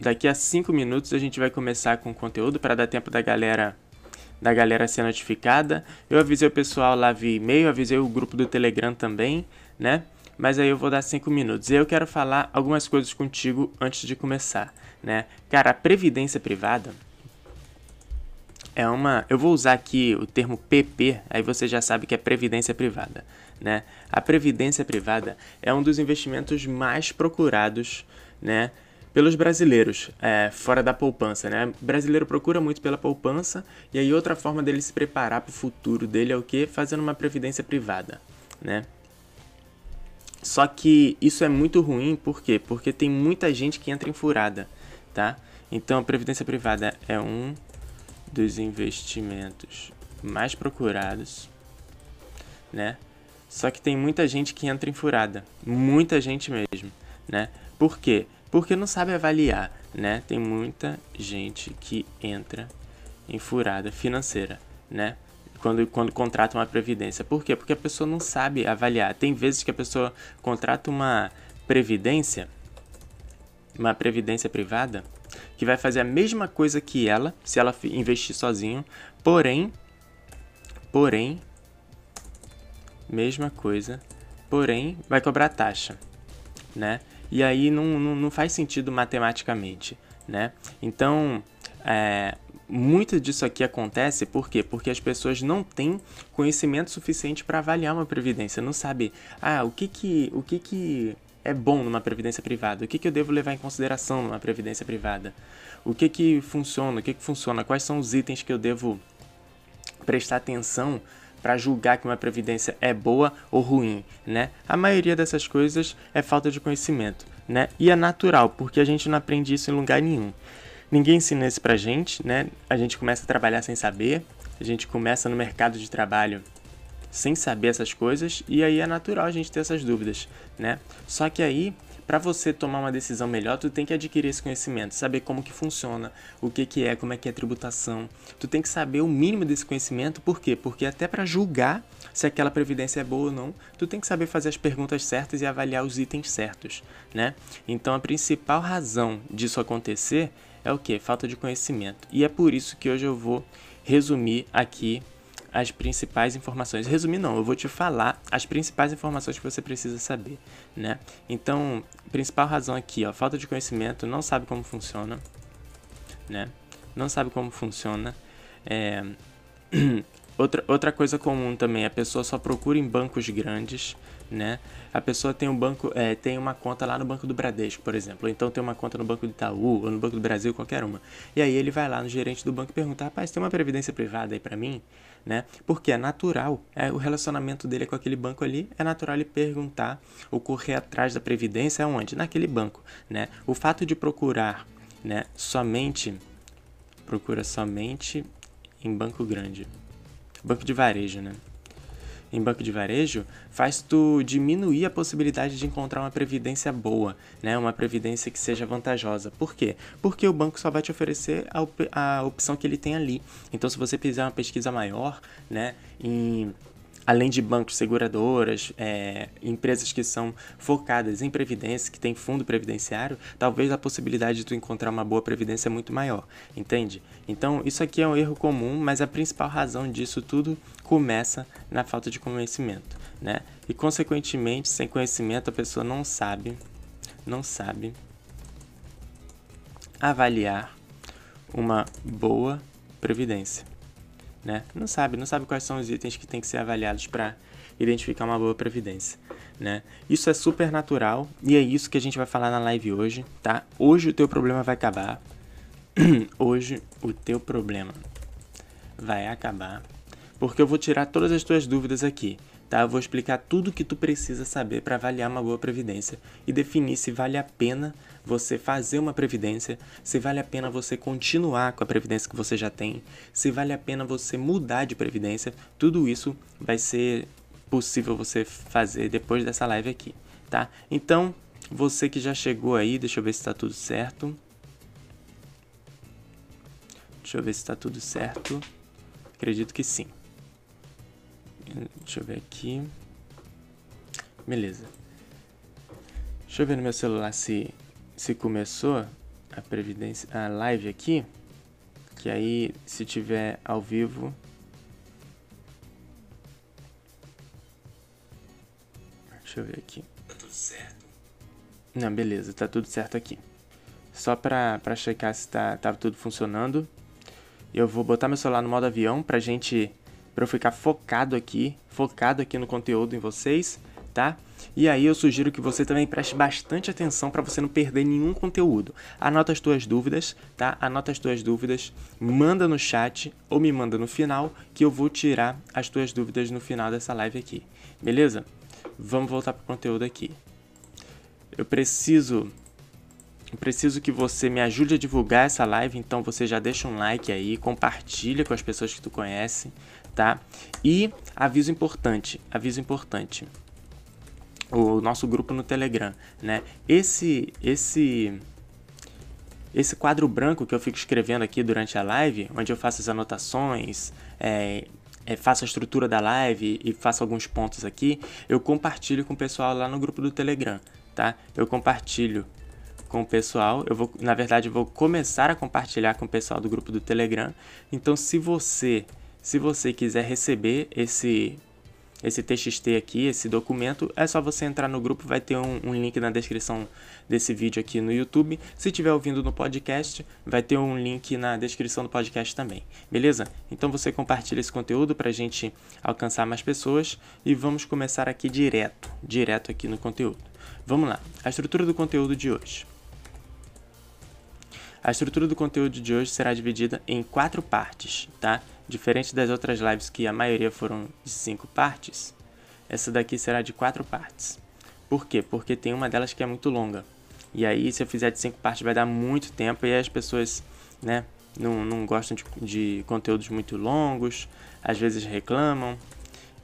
daqui a 5 minutos a gente vai começar com o conteúdo para dar tempo da galera da galera ser notificada. Eu avisei o pessoal lá via e-mail, avisei o grupo do Telegram também, né? Mas aí eu vou dar 5 minutos. E eu quero falar algumas coisas contigo antes de começar, né? Cara, a previdência privada é uma, eu vou usar aqui o termo PP, aí você já sabe que é previdência privada, né? A previdência privada é um dos investimentos mais procurados, né? Pelos brasileiros, é, fora da poupança, né? O brasileiro procura muito pela poupança e aí outra forma dele se preparar para o futuro dele é o que? Fazendo uma previdência privada, né? Só que isso é muito ruim, por quê? Porque tem muita gente que entra em furada, tá? Então a previdência privada é um dos investimentos mais procurados, né? Só que tem muita gente que entra em furada, muita gente mesmo, né? Por quê? Porque não sabe avaliar, né? Tem muita gente que entra em furada financeira, né? Quando, quando contrata uma previdência. Por quê? Porque a pessoa não sabe avaliar. Tem vezes que a pessoa contrata uma previdência, uma previdência privada, que vai fazer a mesma coisa que ela, se ela investir sozinho, porém, porém, mesma coisa, porém, vai cobrar taxa, né? E aí não, não, não faz sentido matematicamente, né? Então, é, muito disso aqui acontece por quê? Porque as pessoas não têm conhecimento suficiente para avaliar uma previdência, não sabe, ah, o que que, o que que é bom numa previdência privada? O que, que eu devo levar em consideração numa previdência privada? O que que funciona? O que que funciona? Quais são os itens que eu devo prestar atenção para julgar que uma previdência é boa ou ruim, né? A maioria dessas coisas é falta de conhecimento, né? E é natural, porque a gente não aprende isso em lugar nenhum. Ninguém ensina isso pra gente, né? A gente começa a trabalhar sem saber, a gente começa no mercado de trabalho sem saber essas coisas e aí é natural a gente ter essas dúvidas, né? Só que aí, para você tomar uma decisão melhor, tu tem que adquirir esse conhecimento, saber como que funciona, o que que é, como é que é a tributação. Tu tem que saber o mínimo desse conhecimento, por quê? Porque até para julgar se aquela previdência é boa ou não, tu tem que saber fazer as perguntas certas e avaliar os itens certos, né? Então a principal razão disso acontecer é o que? Falta de conhecimento. E é por isso que hoje eu vou resumir aqui as principais informações. Resumir não, eu vou te falar as principais informações que você precisa saber, né? Então, principal razão aqui, ó, falta de conhecimento, não sabe como funciona, né? Não sabe como funciona. É... outra, outra coisa comum também, a pessoa só procura em bancos grandes, né? A pessoa tem um banco, é, tem uma conta lá no Banco do Bradesco, por exemplo, ou então tem uma conta no Banco do Itaú, ou no Banco do Brasil, qualquer uma. E aí ele vai lá no gerente do banco e pergunta, rapaz, tem uma previdência privada aí para mim? Né? Porque é natural, é o relacionamento dele com aquele banco ali, é natural ele perguntar ou correr atrás da previdência onde? Naquele banco, né? O fato de procurar, né, somente procura somente em banco grande. Banco de varejo, né? Em banco de varejo faz tu diminuir a possibilidade de encontrar uma previdência boa, né? Uma previdência que seja vantajosa. Por quê? Porque o banco só vai te oferecer a, op a opção que ele tem ali. Então, se você fizer uma pesquisa maior, né, em além de bancos, seguradoras, é, empresas que são focadas em previdência, que tem fundo previdenciário, talvez a possibilidade de tu encontrar uma boa previdência é muito maior, entende? Então, isso aqui é um erro comum, mas a principal razão disso tudo começa na falta de conhecimento, né? E consequentemente, sem conhecimento, a pessoa não sabe, não sabe avaliar uma boa previdência né? Não sabe, não sabe quais são os itens que tem que ser avaliados para identificar uma boa previdência, né? Isso é super natural e é isso que a gente vai falar na live hoje, tá? Hoje o teu problema vai acabar. hoje o teu problema vai acabar, porque eu vou tirar todas as tuas dúvidas aqui tá? Eu vou explicar tudo que tu precisa saber para avaliar uma boa previdência e definir se vale a pena você fazer uma previdência, se vale a pena você continuar com a previdência que você já tem, se vale a pena você mudar de previdência. Tudo isso vai ser possível você fazer depois dessa live aqui, tá? Então, você que já chegou aí, deixa eu ver se está tudo certo. Deixa eu ver se está tudo certo. Acredito que sim. Deixa eu ver aqui. Beleza. Deixa eu ver no meu celular se, se começou. a previdência, a live aqui, que aí se tiver ao vivo Deixa eu ver aqui. Tá tudo certo? Não, beleza, tá tudo certo aqui. Só pra, pra checar se tá, tá tudo funcionando. Eu vou botar meu celular no modo avião pra gente. pra eu ficar focado aqui. Focado aqui no conteúdo em vocês, tá? E aí eu sugiro que você também preste bastante atenção para você não perder nenhum conteúdo. Anota as tuas dúvidas, tá? Anota as tuas dúvidas, manda no chat ou me manda no final que eu vou tirar as tuas dúvidas no final dessa live aqui. Beleza? Vamos voltar para o conteúdo aqui. Eu preciso preciso que você me ajude a divulgar essa live, então você já deixa um like aí, compartilha com as pessoas que tu conhece, tá? E aviso importante, aviso importante. O nosso grupo no Telegram, né? Esse esse esse quadro branco que eu fico escrevendo aqui durante a live, onde eu faço as anotações, é, é, faço a estrutura da live e faço alguns pontos aqui, eu compartilho com o pessoal lá no grupo do Telegram, tá? Eu compartilho com o pessoal, eu vou, na verdade, eu vou começar a compartilhar com o pessoal do grupo do Telegram. Então, se você, se você quiser receber esse esse TXT aqui, esse documento, é só você entrar no grupo, vai ter um, um, link na descrição desse vídeo aqui no YouTube. Se estiver ouvindo no podcast, vai ter um link na descrição do podcast também, beleza? Então você compartilha esse conteúdo para a gente alcançar mais pessoas e vamos começar aqui direto, direto aqui no conteúdo. Vamos lá, a estrutura do conteúdo de hoje. A estrutura do conteúdo de hoje será dividida em quatro partes, tá? Diferente das outras lives que a maioria foram de cinco partes, essa daqui será de quatro partes. Por quê? Porque tem uma delas que é muito longa. E aí, se eu fizer de cinco partes, vai dar muito tempo e as pessoas, né, não, não gostam de, de conteúdos muito longos, às vezes reclamam.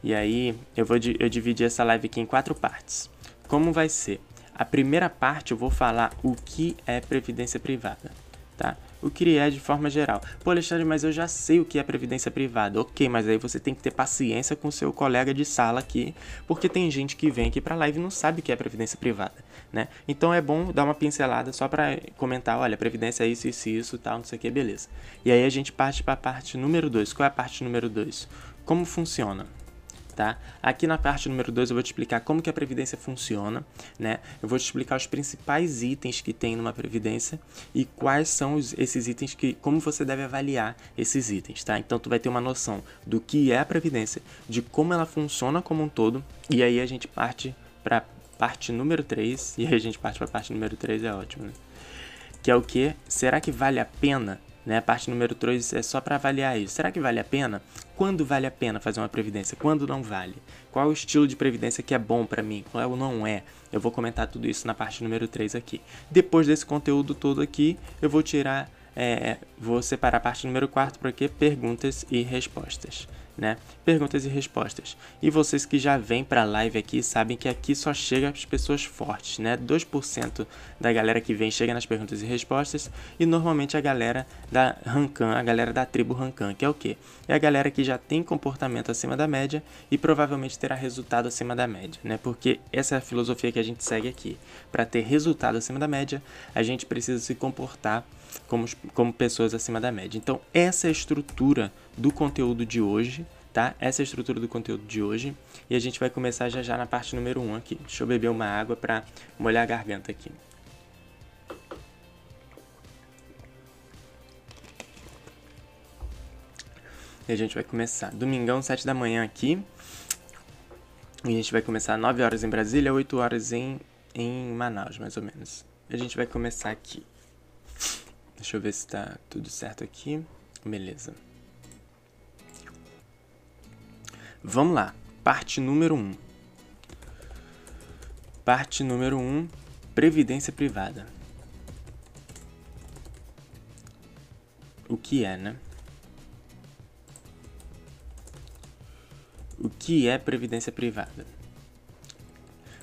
E aí, eu vou eu dividir essa live aqui em quatro partes. Como vai ser? A primeira parte eu vou falar o que é previdência privada, tá? O que é de forma geral. Pô, Alexandre, mas eu já sei o que é previdência privada. Ok, mas aí você tem que ter paciência com seu colega de sala aqui, porque tem gente que vem aqui para live e não sabe o que é previdência privada, né? Então é bom dar uma pincelada só para comentar, olha, previdência é isso, isso, isso, tal, não sei o que, beleza. E aí a gente parte para a parte número 2. Qual é a parte número 2? Como funciona? Tá? Aqui na parte número 2 eu vou te explicar como que a previdência funciona, né? Eu vou te explicar os principais itens que tem numa previdência e quais são os, esses itens que como você deve avaliar esses itens, tá? Então tu vai ter uma noção do que é a previdência, de como ela funciona como um todo, e aí a gente parte para parte número 3, e aí a gente parte para parte número 3 é ótimo, né? Que é o que? Será que vale a pena né? A parte número 3 é só para avaliar isso. Será que vale a pena? Quando vale a pena fazer uma previdência? Quando não vale? Qual o estilo de previdência que é bom para mim? Qual não é? Eu vou comentar tudo isso na parte número 3 aqui. Depois desse conteúdo todo aqui, eu vou tirar, é, vou separar a parte número 4 para quê? Perguntas e respostas né? Perguntas e respostas. E vocês que já vêm para a live aqui sabem que aqui só chega as pessoas fortes, né? 2% da galera que vem chega nas perguntas e respostas e normalmente a galera da Rancan, a galera da tribo Rancan, que é o quê? É a galera que já tem comportamento acima da média e provavelmente terá resultado acima da média, né? Porque essa é a filosofia que a gente segue aqui. Para ter resultado acima da média, a gente precisa se comportar como, como pessoas acima da média. Então, essa é a estrutura do conteúdo de hoje, tá? Essa é a estrutura do conteúdo de hoje. E a gente vai começar já já na parte número 1 um aqui. Deixa eu beber uma água para molhar a garganta aqui. E a gente vai começar. Domingão, 7 da manhã aqui. E a gente vai começar 9 horas em Brasília, 8 horas em, em Manaus, mais ou menos. A gente vai começar aqui. Deixa eu ver se tá tudo certo aqui. Beleza. Vamos lá. Parte número 1. Um. Parte número 1. Um, previdência privada. O que é, né? O que é previdência privada?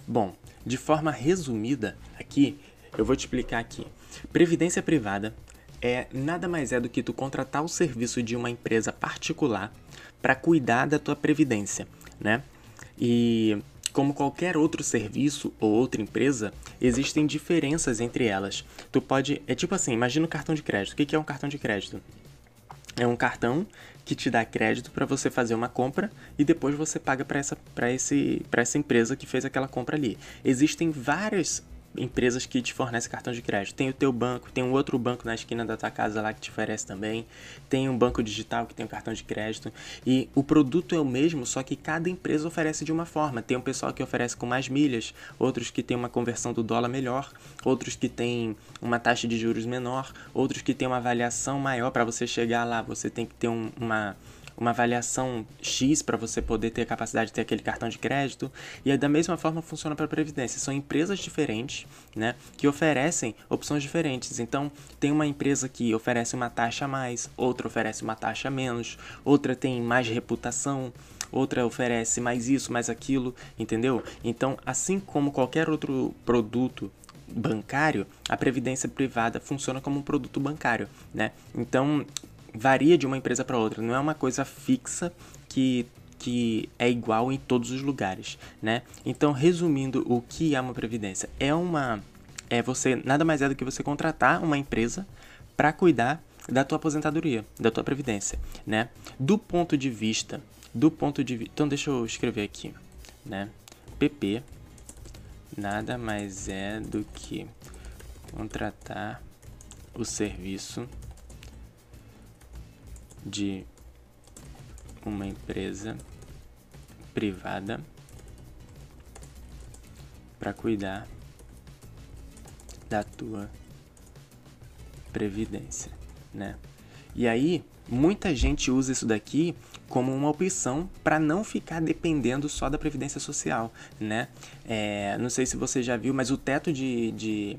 Bom, de forma resumida, aqui eu vou te explicar aqui. Previdência privada é nada mais é do que tu contratar o serviço de uma empresa particular para cuidar da tua previdência, né? E como qualquer outro serviço ou outra empresa, existem diferenças entre elas. Tu pode. É tipo assim, imagina um cartão de crédito. O que é um cartão de crédito? É um cartão que te dá crédito para você fazer uma compra e depois você paga para essa, esse, essa empresa que fez aquela compra ali. Existem várias empresas que te fornecem cartão de crédito. Tem o teu banco, tem um outro banco na esquina da tua casa lá que te oferece também. Tem um banco digital que tem um cartão de crédito. E o produto é o mesmo, só que cada empresa oferece de uma forma. Tem um pessoal que oferece com mais milhas, outros que tem uma conversão do dólar melhor, outros que tem uma taxa de juros menor, outros que tem uma avaliação maior para você chegar lá. Você tem que ter um, uma uma avaliação X para você poder ter a capacidade de ter aquele cartão de crédito. E da mesma forma funciona para a Previdência. São empresas diferentes, né, que oferecem opções diferentes. Então, tem uma empresa que oferece uma taxa a mais, outra oferece uma taxa a menos, outra tem mais reputação, outra oferece mais isso, mais aquilo, entendeu? Então, assim como qualquer outro produto bancário, a previdência privada funciona como um produto bancário, né? Então, varia de uma empresa para outra, não é uma coisa fixa que que é igual em todos os lugares, né? Então, resumindo, o que é uma previdência? É uma é você nada mais é do que você contratar uma empresa para cuidar da tua aposentadoria, da tua previdência, né? Do ponto de vista, do ponto de então deixa eu escrever aqui, né? PP nada mais é do que contratar o serviço de uma empresa privada para cuidar da tua previdência, né? E aí, muita gente usa isso daqui como uma opção para não ficar dependendo só da previdência social, né? É, não sei se você já viu, mas o teto de, de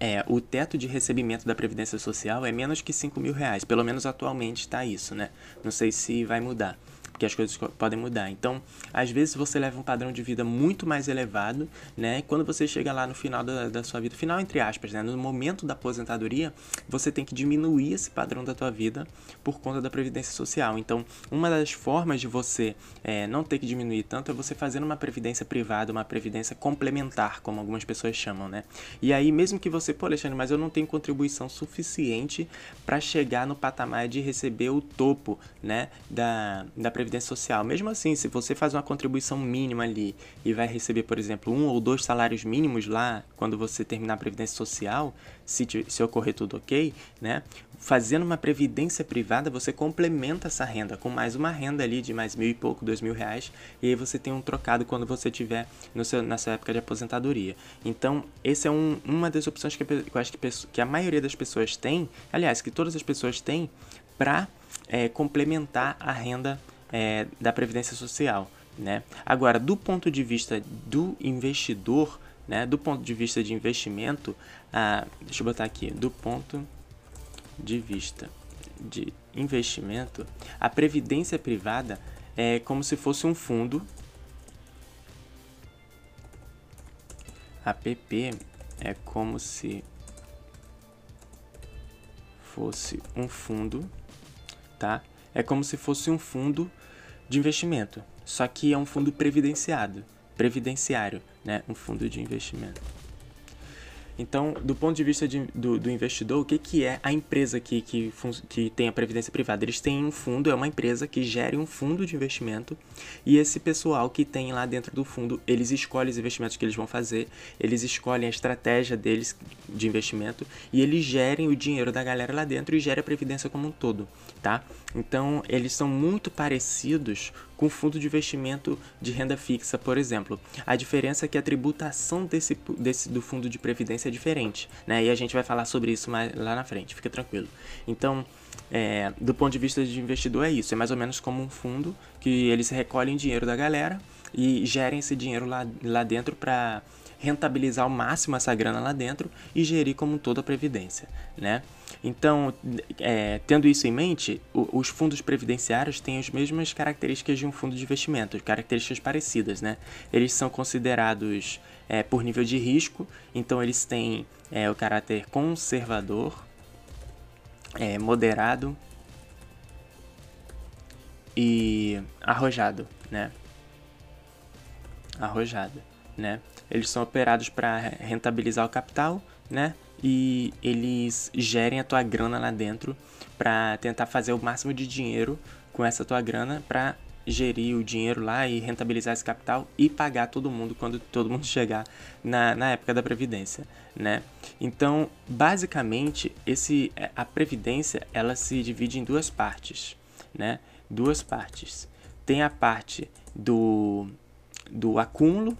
é, o teto de recebimento da Previdência Social é menos que 5 mil reais. Pelo menos atualmente está isso, né? Não sei se vai mudar porque as coisas podem mudar. Então, às vezes você leva um padrão de vida muito mais elevado, né? Quando você chega lá no final da, da sua vida, final entre aspas, né? No momento da aposentadoria, você tem que diminuir esse padrão da tua vida por conta da previdência social. Então, uma das formas de você é, não ter que diminuir tanto é você fazendo uma previdência privada, uma previdência complementar, como algumas pessoas chamam, né? E aí, mesmo que você, pô, Alexandre, mas eu não tenho contribuição suficiente para chegar no patamar de receber o topo, né, da, da previdência Previdência Social. Mesmo assim, se você faz uma contribuição mínima ali e vai receber, por exemplo, um ou dois salários mínimos lá quando você terminar a Previdência Social, se, se ocorrer tudo ok, né? Fazendo uma previdência privada, você complementa essa renda com mais uma renda ali de mais mil e pouco, dois mil reais, e aí você tem um trocado quando você tiver no seu, na sua época de aposentadoria. Então, esse é um, uma das opções que eu acho que, que a maioria das pessoas tem, aliás, que todas as pessoas têm, para é, complementar a renda é, da Previdência Social. Né? Agora, do ponto de vista do investidor, né, do ponto de vista de investimento, ah, deixa eu botar aqui, do ponto de vista de investimento, a previdência privada é como se fosse um fundo. A PP é como se fosse um fundo, tá? É como se fosse um fundo de investimento, só que é um fundo previdenciado, previdenciário, né? Um fundo de investimento. Então, do ponto de vista de, do, do, investidor, o que, que é a empresa que, que, que tem a previdência privada? Eles têm um fundo, é uma empresa que gere um fundo de investimento e esse pessoal que tem lá dentro do fundo, eles escolhem os investimentos que eles vão fazer, eles escolhem a estratégia deles de investimento e eles gerem o dinheiro da galera lá dentro e gerem a previdência como um todo, tá? Então, eles são muito parecidos com fundo de investimento de renda fixa, por exemplo. A diferença é que a tributação desse, desse do fundo de previdência é diferente, né? E a gente vai falar sobre isso mais lá na frente, fica tranquilo. Então, é, do ponto de vista de investidor é isso, é mais ou menos como um fundo que eles recolhem dinheiro da galera e gerem esse dinheiro lá, lá dentro para rentabilizar ao máximo essa grana lá dentro e gerir como toda a previdência, né? Então, é, tendo isso em mente, os fundos previdenciários têm as mesmas características de um fundo de investimento, características parecidas, né? Eles são considerados é, por nível de risco, então eles têm é, o caráter conservador, é, moderado e arrojado, né? arrojada, né? Eles são operados para rentabilizar o capital, né? E eles gerem a tua grana lá dentro para tentar fazer o máximo de dinheiro com essa tua grana para gerir o dinheiro lá e rentabilizar esse capital e pagar todo mundo quando todo mundo chegar na, na época da previdência, né? Então, basicamente, esse a previdência ela se divide em duas partes, né? Duas partes. Tem a parte do do acúmulo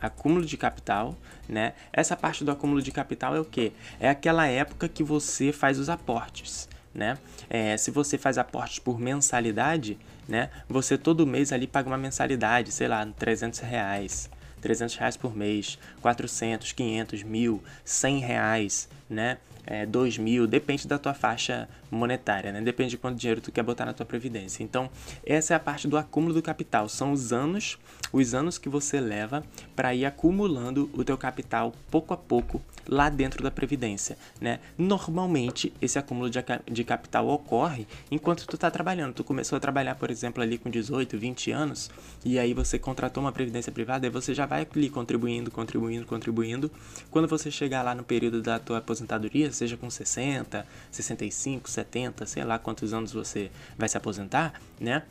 acúmulo de capital, né? Essa parte do acúmulo de capital é o que? É aquela época que você faz os aportes, né? É, se você faz aportes por mensalidade, né? Você todo mês ali paga uma mensalidade, sei lá, 300 reais, 300 reais por mês, 400, 500, mil, 100 reais, né? É, 2 mil, depende da tua faixa monetária, né? Depende de quanto dinheiro tu quer botar na tua previdência. Então, essa é a parte do acúmulo do capital. São os anos, os anos que você leva para ir acumulando o teu capital pouco a pouco lá dentro da previdência, né? Normalmente esse acúmulo de, de capital ocorre enquanto tu está trabalhando. Tu começou a trabalhar, por exemplo, ali com 18, 20 anos e aí você contratou uma previdência privada e você já vai ali contribuindo, contribuindo, contribuindo. Quando você chegar lá no período da tua aposentadoria, seja com 60, 65, 70, sei lá quantos anos você vai se aposentar, né?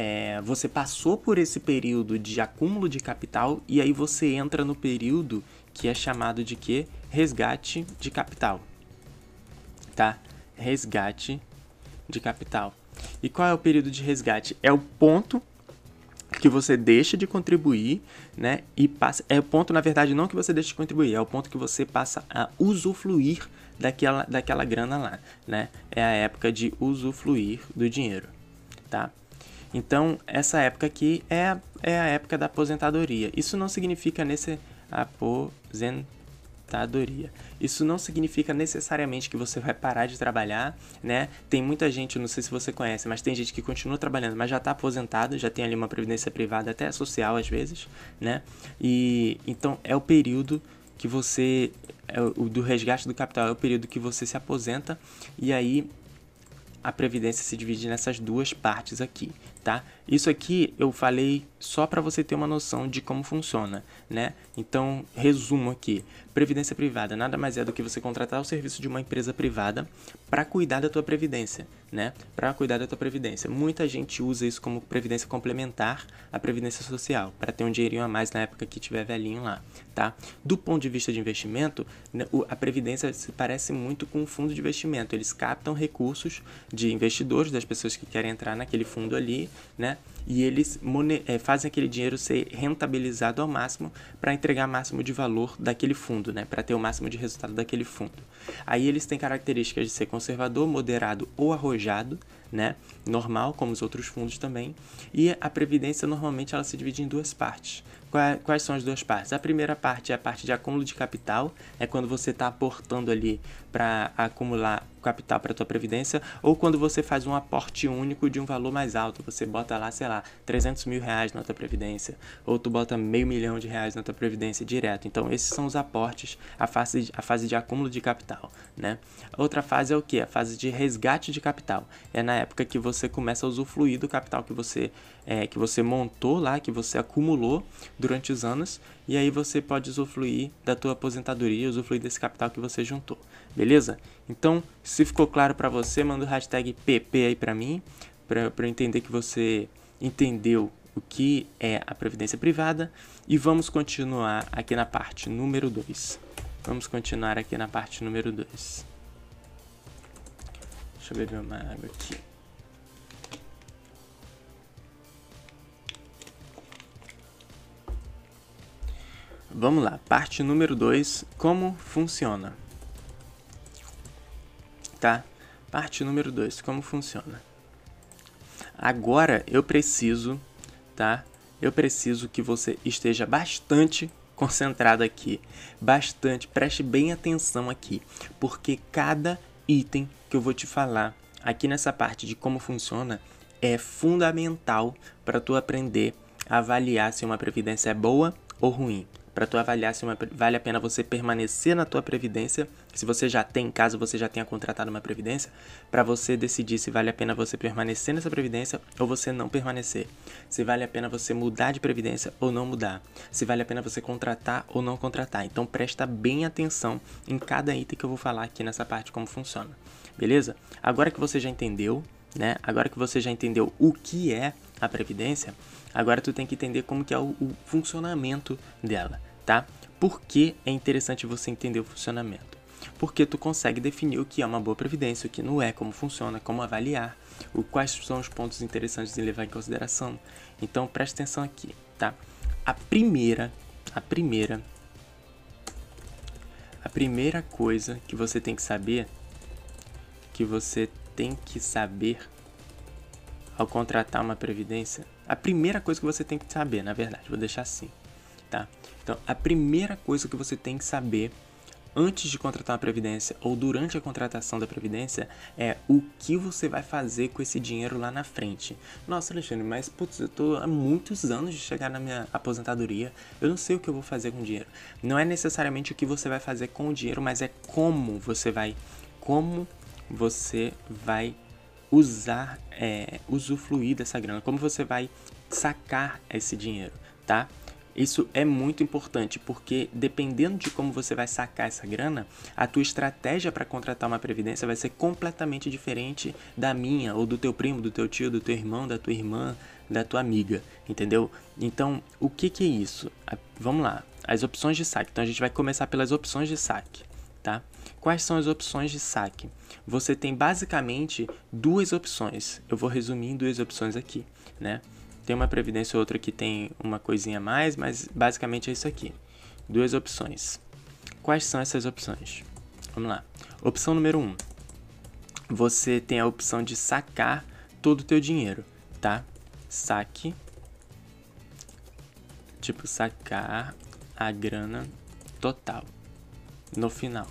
É, você passou por esse período de acúmulo de capital e aí você entra no período que é chamado de que resgate de capital, tá? Resgate de capital. E qual é o período de resgate? É o ponto que você deixa de contribuir, né? E passa. É o ponto, na verdade, não que você deixa de contribuir, é o ponto que você passa a usufruir daquela, daquela grana lá, né? É a época de usufruir do dinheiro, tá? Então, essa época aqui é, é a época da aposentadoria. Isso não significa nesse aposentadoria aposentadoria. Isso não significa necessariamente que você vai parar de trabalhar, né? Tem muita gente, não sei se você conhece, mas tem gente que continua trabalhando, mas já está aposentado, já tem ali uma previdência privada, até social às vezes, né? E então é o período que você é o do resgate do capital é o período que você se aposenta e aí a previdência se divide nessas duas partes aqui, tá? Isso aqui eu falei só para você ter uma noção de como funciona, né? Então, resumo aqui. Previdência privada nada mais é do que você contratar o serviço de uma empresa privada para cuidar da tua previdência, né? Para cuidar da tua previdência. Muita gente usa isso como previdência complementar à previdência social, para ter um dinheirinho a mais na época que tiver velhinho lá, tá? Do ponto de vista de investimento, né, a previdência se parece muito com um fundo de investimento. Eles captam recursos de investidores, das pessoas que querem entrar naquele fundo ali, né? E eles é, fazem aquele dinheiro ser rentabilizado ao máximo para entregar o máximo de valor daquele fundo, né? Para ter o máximo de resultado daquele fundo. Aí eles têm características de ser conservador, moderado ou arrojado, né? Normal, como os outros fundos também. E a previdência normalmente ela se divide em duas partes. Quais são as duas partes? A primeira parte é a parte de acúmulo de capital, é quando você está aportando ali para acumular capital para tua previdência, ou quando você faz um aporte único de um valor mais alto, você bota lá, sei lá, 300 mil reais na tua previdência, ou tu bota meio milhão de reais na tua previdência direto. Então, esses são os aportes, a fase de, a fase de acúmulo de capital, né? Outra fase é o que? A fase de resgate de capital. É na época que você começa a usufruir do capital que você, é, que você montou lá, que você acumulou durante os anos, e aí você pode usufruir da tua aposentadoria, usufruir desse capital que você juntou, beleza? Então, se ficou claro para você, manda o hashtag PP aí para mim, para eu entender que você entendeu o que é a previdência privada, e vamos continuar aqui na parte número 2. Vamos continuar aqui na parte número 2. Deixa eu beber uma água aqui. Vamos lá, parte número 2, como funciona. Tá? Parte número 2, como funciona. Agora eu preciso, tá? Eu preciso que você esteja bastante concentrado aqui, bastante, preste bem atenção aqui, porque cada item que eu vou te falar aqui nessa parte de como funciona é fundamental para tu aprender a avaliar se uma previdência é boa ou ruim para tu avaliar se uma, vale a pena você permanecer na tua previdência, se você já tem, caso você já tenha contratado uma previdência, para você decidir se vale a pena você permanecer nessa previdência ou você não permanecer. Se vale a pena você mudar de previdência ou não mudar. Se vale a pena você contratar ou não contratar. Então presta bem atenção em cada item que eu vou falar aqui nessa parte como funciona. Beleza? Agora que você já entendeu, né? Agora que você já entendeu o que é a previdência, agora tu tem que entender como que é o, o funcionamento dela, tá? Por que é interessante você entender o funcionamento? Porque tu consegue definir o que é uma boa previdência, o que não é, como funciona, como avaliar, o, quais são os pontos interessantes de levar em consideração. Então preste atenção aqui, tá? A primeira, a primeira, a primeira coisa que você tem que saber, que você tem que saber ao contratar uma previdência, a primeira coisa que você tem que saber, na verdade, vou deixar assim, tá? Então, a primeira coisa que você tem que saber antes de contratar uma previdência ou durante a contratação da previdência é o que você vai fazer com esse dinheiro lá na frente. Nossa, Alexandre, mas putz, eu tô há muitos anos de chegar na minha aposentadoria, eu não sei o que eu vou fazer com o dinheiro. Não é necessariamente o que você vai fazer com o dinheiro, mas é como você vai como você vai usar, é, usufruir dessa grana, como você vai sacar esse dinheiro, tá? Isso é muito importante porque dependendo de como você vai sacar essa grana, a tua estratégia para contratar uma previdência vai ser completamente diferente da minha ou do teu primo, do teu tio, do teu irmão, da tua irmã, da tua amiga, entendeu? Então, o que que é isso? Vamos lá, as opções de saque. Então a gente vai começar pelas opções de saque, tá? Quais são as opções de saque? Você tem basicamente duas opções. Eu vou resumir em duas opções aqui, né? Tem uma previdência ou outra que tem uma coisinha a mais, mas basicamente é isso aqui. Duas opções. Quais são essas opções? Vamos lá. Opção número 1. Um, você tem a opção de sacar todo o teu dinheiro, tá? Saque. Tipo, sacar a grana total no final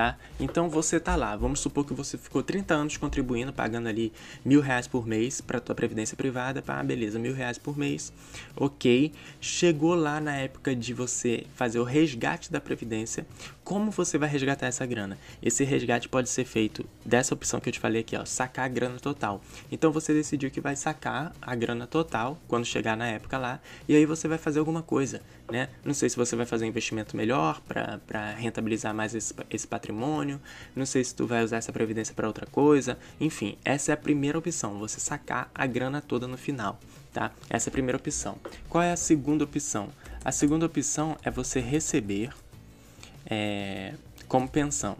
tá? Então você tá lá, vamos supor que você ficou 30 anos contribuindo, pagando ali mil reais por mês para tua previdência privada, pá, beleza, mil reais por mês, ok. Chegou lá na época de você fazer o resgate da previdência, como você vai resgatar essa grana? Esse resgate pode ser feito dessa opção que eu te falei aqui, ó, sacar a grana total. Então você decidiu que vai sacar a grana total quando chegar na época lá, e aí você vai fazer alguma coisa, né? Não sei se você vai fazer um investimento melhor para rentabilizar mais esse, esse patrimônio, não sei se tu vai usar essa previdência para outra coisa, enfim, essa é a primeira opção, você sacar a grana toda no final, tá? Essa é a primeira opção. Qual é a segunda opção? A segunda opção é você receber é, como pensão,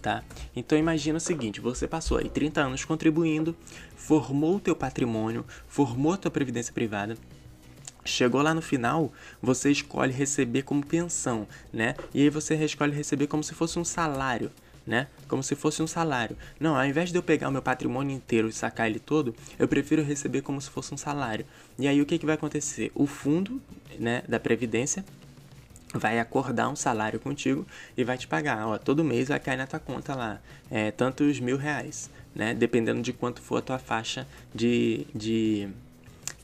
tá? Então imagina o seguinte, você passou aí 30 anos contribuindo, formou o teu patrimônio, formou a tua previdência privada, Chegou lá no final, você escolhe receber como pensão, né? E aí você escolhe receber como se fosse um salário, né? Como se fosse um salário. Não, ao invés de eu pegar o meu patrimônio inteiro e sacar ele todo, eu prefiro receber como se fosse um salário. E aí o que, que vai acontecer? O fundo, né, da previdência vai acordar um salário contigo e vai te pagar. Ó, todo mês vai cair na tua conta lá, é, tantos mil reais, né? Dependendo de quanto for a tua faixa de, de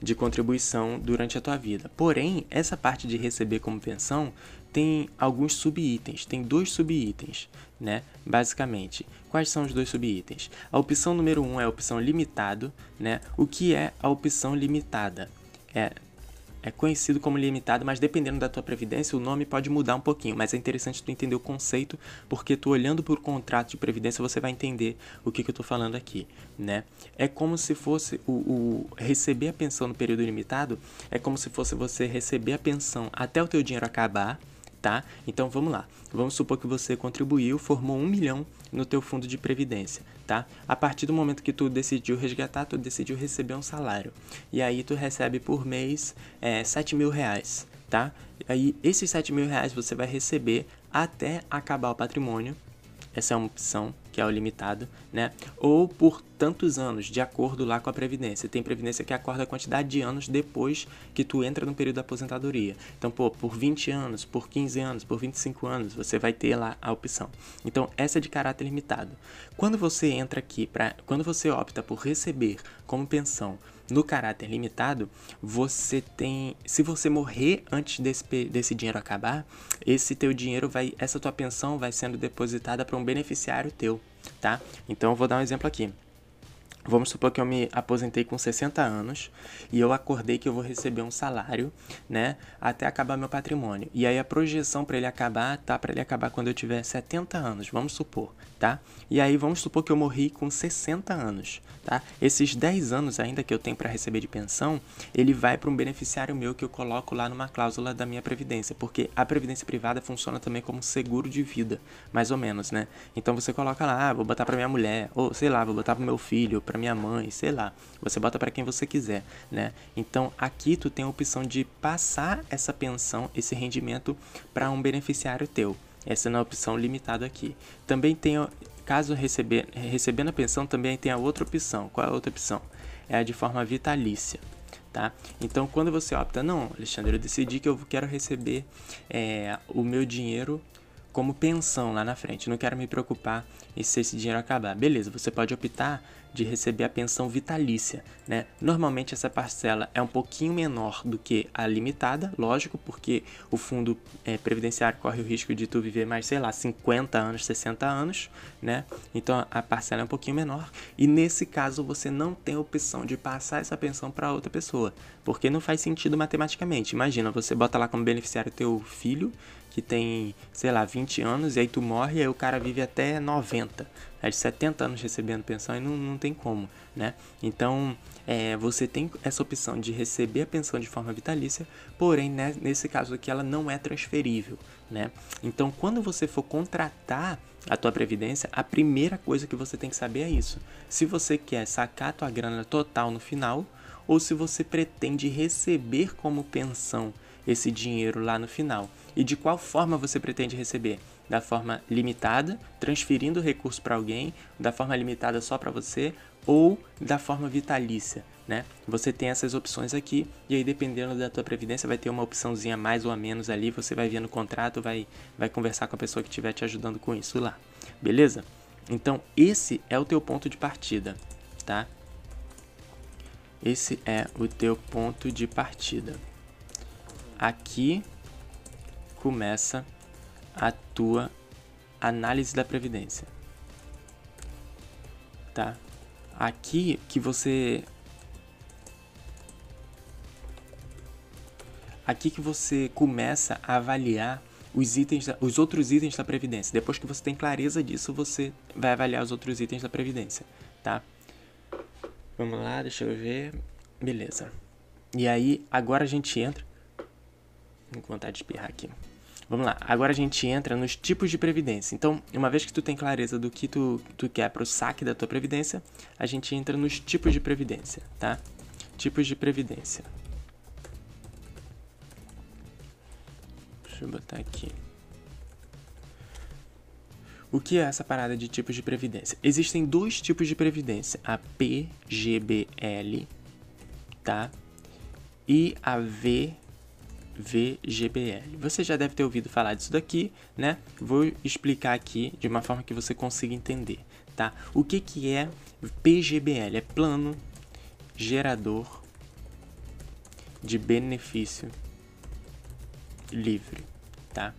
de contribuição durante a tua vida. Porém, essa parte de receber como pensão tem alguns subitens, tem dois subitens, né? Basicamente, quais são os dois subitens? A opção número um é a opção limitado, né? O que é a opção limitada? É é conhecido como limitado, mas dependendo da tua previdência, o nome pode mudar um pouquinho, mas é interessante tu entender o conceito, porque tu olhando por contrato de previdência, você vai entender o que, que eu estou falando aqui, né? É como se fosse o, o, receber a pensão no período limitado, é como se fosse você receber a pensão até o teu dinheiro acabar, tá? Então vamos lá. Vamos supor que você contribuiu, formou um milhão no teu fundo de previdência, tá? A partir do momento que tu decidiu resgatar, tu decidiu receber um salário. E aí tu recebe por mês é, 7 mil reais, tá? Aí esses 7 mil reais você vai receber até acabar o patrimônio. Essa é uma opção que é o limitado, né? Ou por tantos anos, de acordo lá com a previdência. Tem previdência que acorda a quantidade de anos depois que tu entra no período da aposentadoria. Então, pô, por 20 anos, por 15 anos, por 25 anos, você vai ter lá a opção. Então, essa é de caráter limitado. Quando você entra aqui para, quando você opta por receber como pensão no caráter limitado, você tem, se você morrer antes desse, desse dinheiro acabar, esse teu dinheiro vai, essa tua pensão vai sendo depositada para um beneficiário teu, tá? Então eu vou dar um exemplo aqui. Vamos supor que eu me aposentei com 60 anos e eu acordei que eu vou receber um salário, né, até acabar meu patrimônio. E aí a projeção para ele acabar tá para ele acabar quando eu tiver 70 anos, vamos supor, tá? E aí vamos supor que eu morri com 60 anos, tá? Esses 10 anos ainda que eu tenho para receber de pensão, ele vai para um beneficiário meu que eu coloco lá numa cláusula da minha previdência, porque a previdência privada funciona também como seguro de vida, mais ou menos, né? Então você coloca lá, ah, vou botar para minha mulher, ou sei lá, vou botar para meu filho, para minha mãe, sei lá. Você bota para quem você quiser, né? Então aqui tu tem a opção de passar essa pensão, esse rendimento para um beneficiário teu. Essa é a opção limitada aqui. Também tem, caso receber, recebendo a pensão, também tem a outra opção. Qual é a outra opção? É a de forma vitalícia. Tá? Então, quando você opta, não, Alexandre, eu decidi que eu quero receber é, o meu dinheiro como pensão lá na frente. Não quero me preocupar em se esse dinheiro acabar. Beleza, você pode optar de receber a pensão vitalícia, né? Normalmente essa parcela é um pouquinho menor do que a limitada, lógico, porque o fundo é, previdenciário corre o risco de tu viver mais, sei lá, 50 anos, 60 anos, né? Então a parcela é um pouquinho menor e nesse caso você não tem opção de passar essa pensão para outra pessoa, porque não faz sentido matematicamente. Imagina, você bota lá como beneficiário teu filho que tem, sei lá, 20 anos, e aí tu morre e aí o cara vive até 90, é de 70 anos recebendo pensão e não, não tem como, né? Então, é, você tem essa opção de receber a pensão de forma vitalícia, porém, né, nesse caso aqui, ela não é transferível, né? Então, quando você for contratar a tua previdência, a primeira coisa que você tem que saber é isso. Se você quer sacar a tua grana total no final, ou se você pretende receber como pensão esse dinheiro lá no final. E de qual forma você pretende receber? Da forma limitada, transferindo o recurso para alguém, da forma limitada só para você, ou da forma vitalícia, né? Você tem essas opções aqui e aí dependendo da tua previdência vai ter uma opçãozinha mais ou a menos ali, você vai ver no contrato, vai vai conversar com a pessoa que estiver te ajudando com isso lá. Beleza? Então, esse é o teu ponto de partida, tá? Esse é o teu ponto de partida. Aqui começa a tua análise da previdência. Tá? Aqui que você aqui que você começa a avaliar os itens, os outros itens da previdência. Depois que você tem clareza disso, você vai avaliar os outros itens da previdência, tá? Vamos lá, deixa eu ver. Beleza. E aí, agora a gente entra. Com vontade de espirrar aqui. Vamos lá, agora a gente entra nos tipos de previdência. Então, uma vez que tu tem clareza do que tu, tu quer para o saque da tua previdência, a gente entra nos tipos de previdência, tá? Tipos de previdência. Deixa eu botar aqui. O que é essa parada de tipos de previdência? Existem dois tipos de previdência, a PGBL, tá? E a VGBL. Você já deve ter ouvido falar disso daqui, né? Vou explicar aqui de uma forma que você consiga entender, tá? O que que é PGBL? É plano gerador de benefício livre, tá?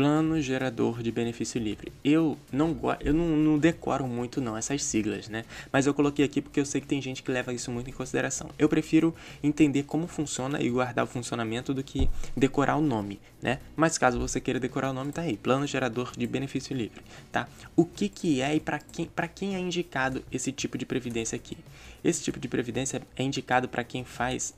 Plano gerador de benefício livre. Eu não eu não, não, decoro muito não essas siglas, né? Mas eu coloquei aqui porque eu sei que tem gente que leva isso muito em consideração. Eu prefiro entender como funciona e guardar o funcionamento do que decorar o nome, né? Mas caso você queira decorar o nome, tá aí, plano gerador de benefício livre, tá? O que que é e para quem para quem é indicado esse tipo de previdência aqui? Esse tipo de previdência é indicado para quem faz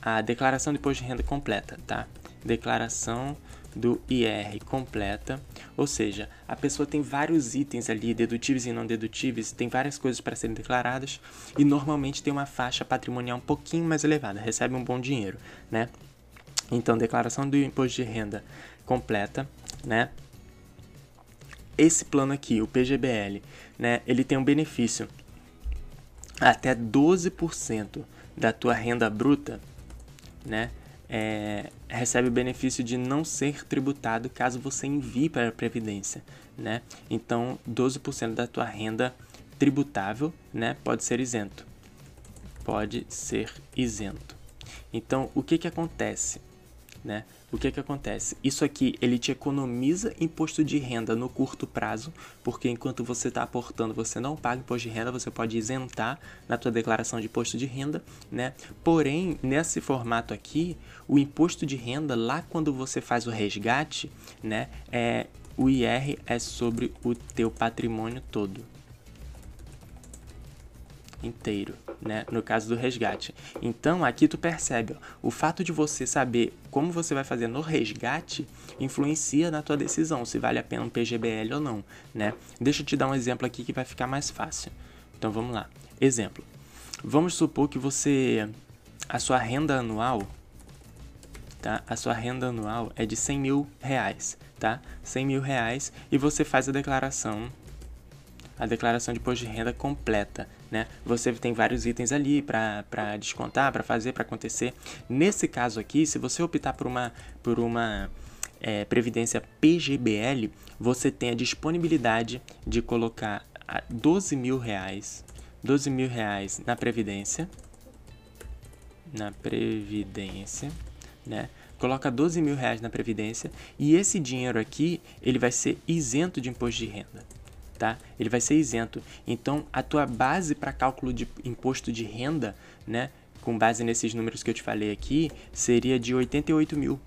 a declaração de imposto de renda completa, tá? Declaração do IR completa, ou seja, a pessoa tem vários itens ali, dedutíveis e não dedutíveis, tem várias coisas para serem declaradas e normalmente tem uma faixa patrimonial um pouquinho mais elevada, recebe um bom dinheiro, né? Então, declaração do imposto de renda completa, né? Esse plano aqui, o PGBL, né, ele tem um benefício até 12% da tua renda bruta, né? É, recebe o benefício de não ser tributado caso você envie para a Previdência, né? Então, 12% da tua renda tributável, né, pode ser isento. pode ser isento. Então, o que que acontece? Né? O que que acontece? Isso aqui, ele te economiza imposto de renda no curto prazo, porque enquanto você está aportando, você não paga imposto de renda, você pode isentar na tua declaração de imposto de renda, né? Porém, nesse formato aqui, o imposto de renda, lá quando você faz o resgate, né, é, o IR é sobre o teu patrimônio todo, inteiro, né? No caso do resgate. Então, aqui tu percebe, ó, o fato de você saber como você vai fazer no resgate influencia na tua decisão se vale a pena um PGBL ou não, né? Deixa eu te dar um exemplo aqui que vai ficar mais fácil. Então, vamos lá. Exemplo. Vamos supor que você a sua renda anual, tá? A sua renda anual é de 100 mil reais, tá? 100 mil reais e você faz a declaração a declaração de imposto de renda completa, né? Você tem vários itens ali para descontar, para fazer, para acontecer. Nesse caso aqui, se você optar por uma, por uma é, previdência PGBL, você tem a disponibilidade de colocar 12 mil reais, 12 mil reais na previdência, na previdência, né? Coloca 12 mil reais na previdência e esse dinheiro aqui ele vai ser isento de imposto de renda tá? Ele vai ser isento. Então, a tua base para cálculo de imposto de renda, né, com base nesses números que eu te falei aqui, seria de 88 mil.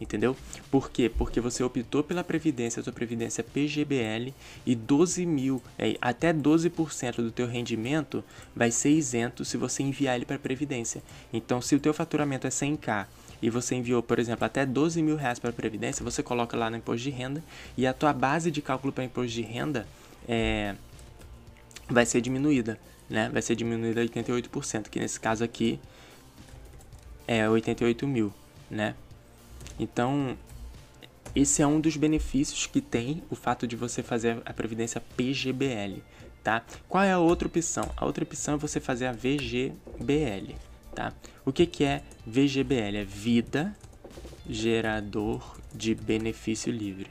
Entendeu? Por quê? Porque você optou pela previdência, a tua previdência PGBL e 12 mil, é, até 12% do teu rendimento vai ser isento se você enviar ele para a previdência. Então, se o teu faturamento é 100k e você enviou, por exemplo, até 12 mil reais para a previdência, você coloca lá no imposto de renda e a tua base de cálculo para imposto de renda é, vai ser diminuída, né? Vai ser diminuída a 88%, que nesse caso aqui é 88 mil, né? Então, esse é um dos benefícios que tem o fato de você fazer a previdência PGBL, tá? Qual é a outra opção? A outra opção é você fazer a VGBL, tá? O que, que é VGBL? É Vida Gerador de Benefício Livre.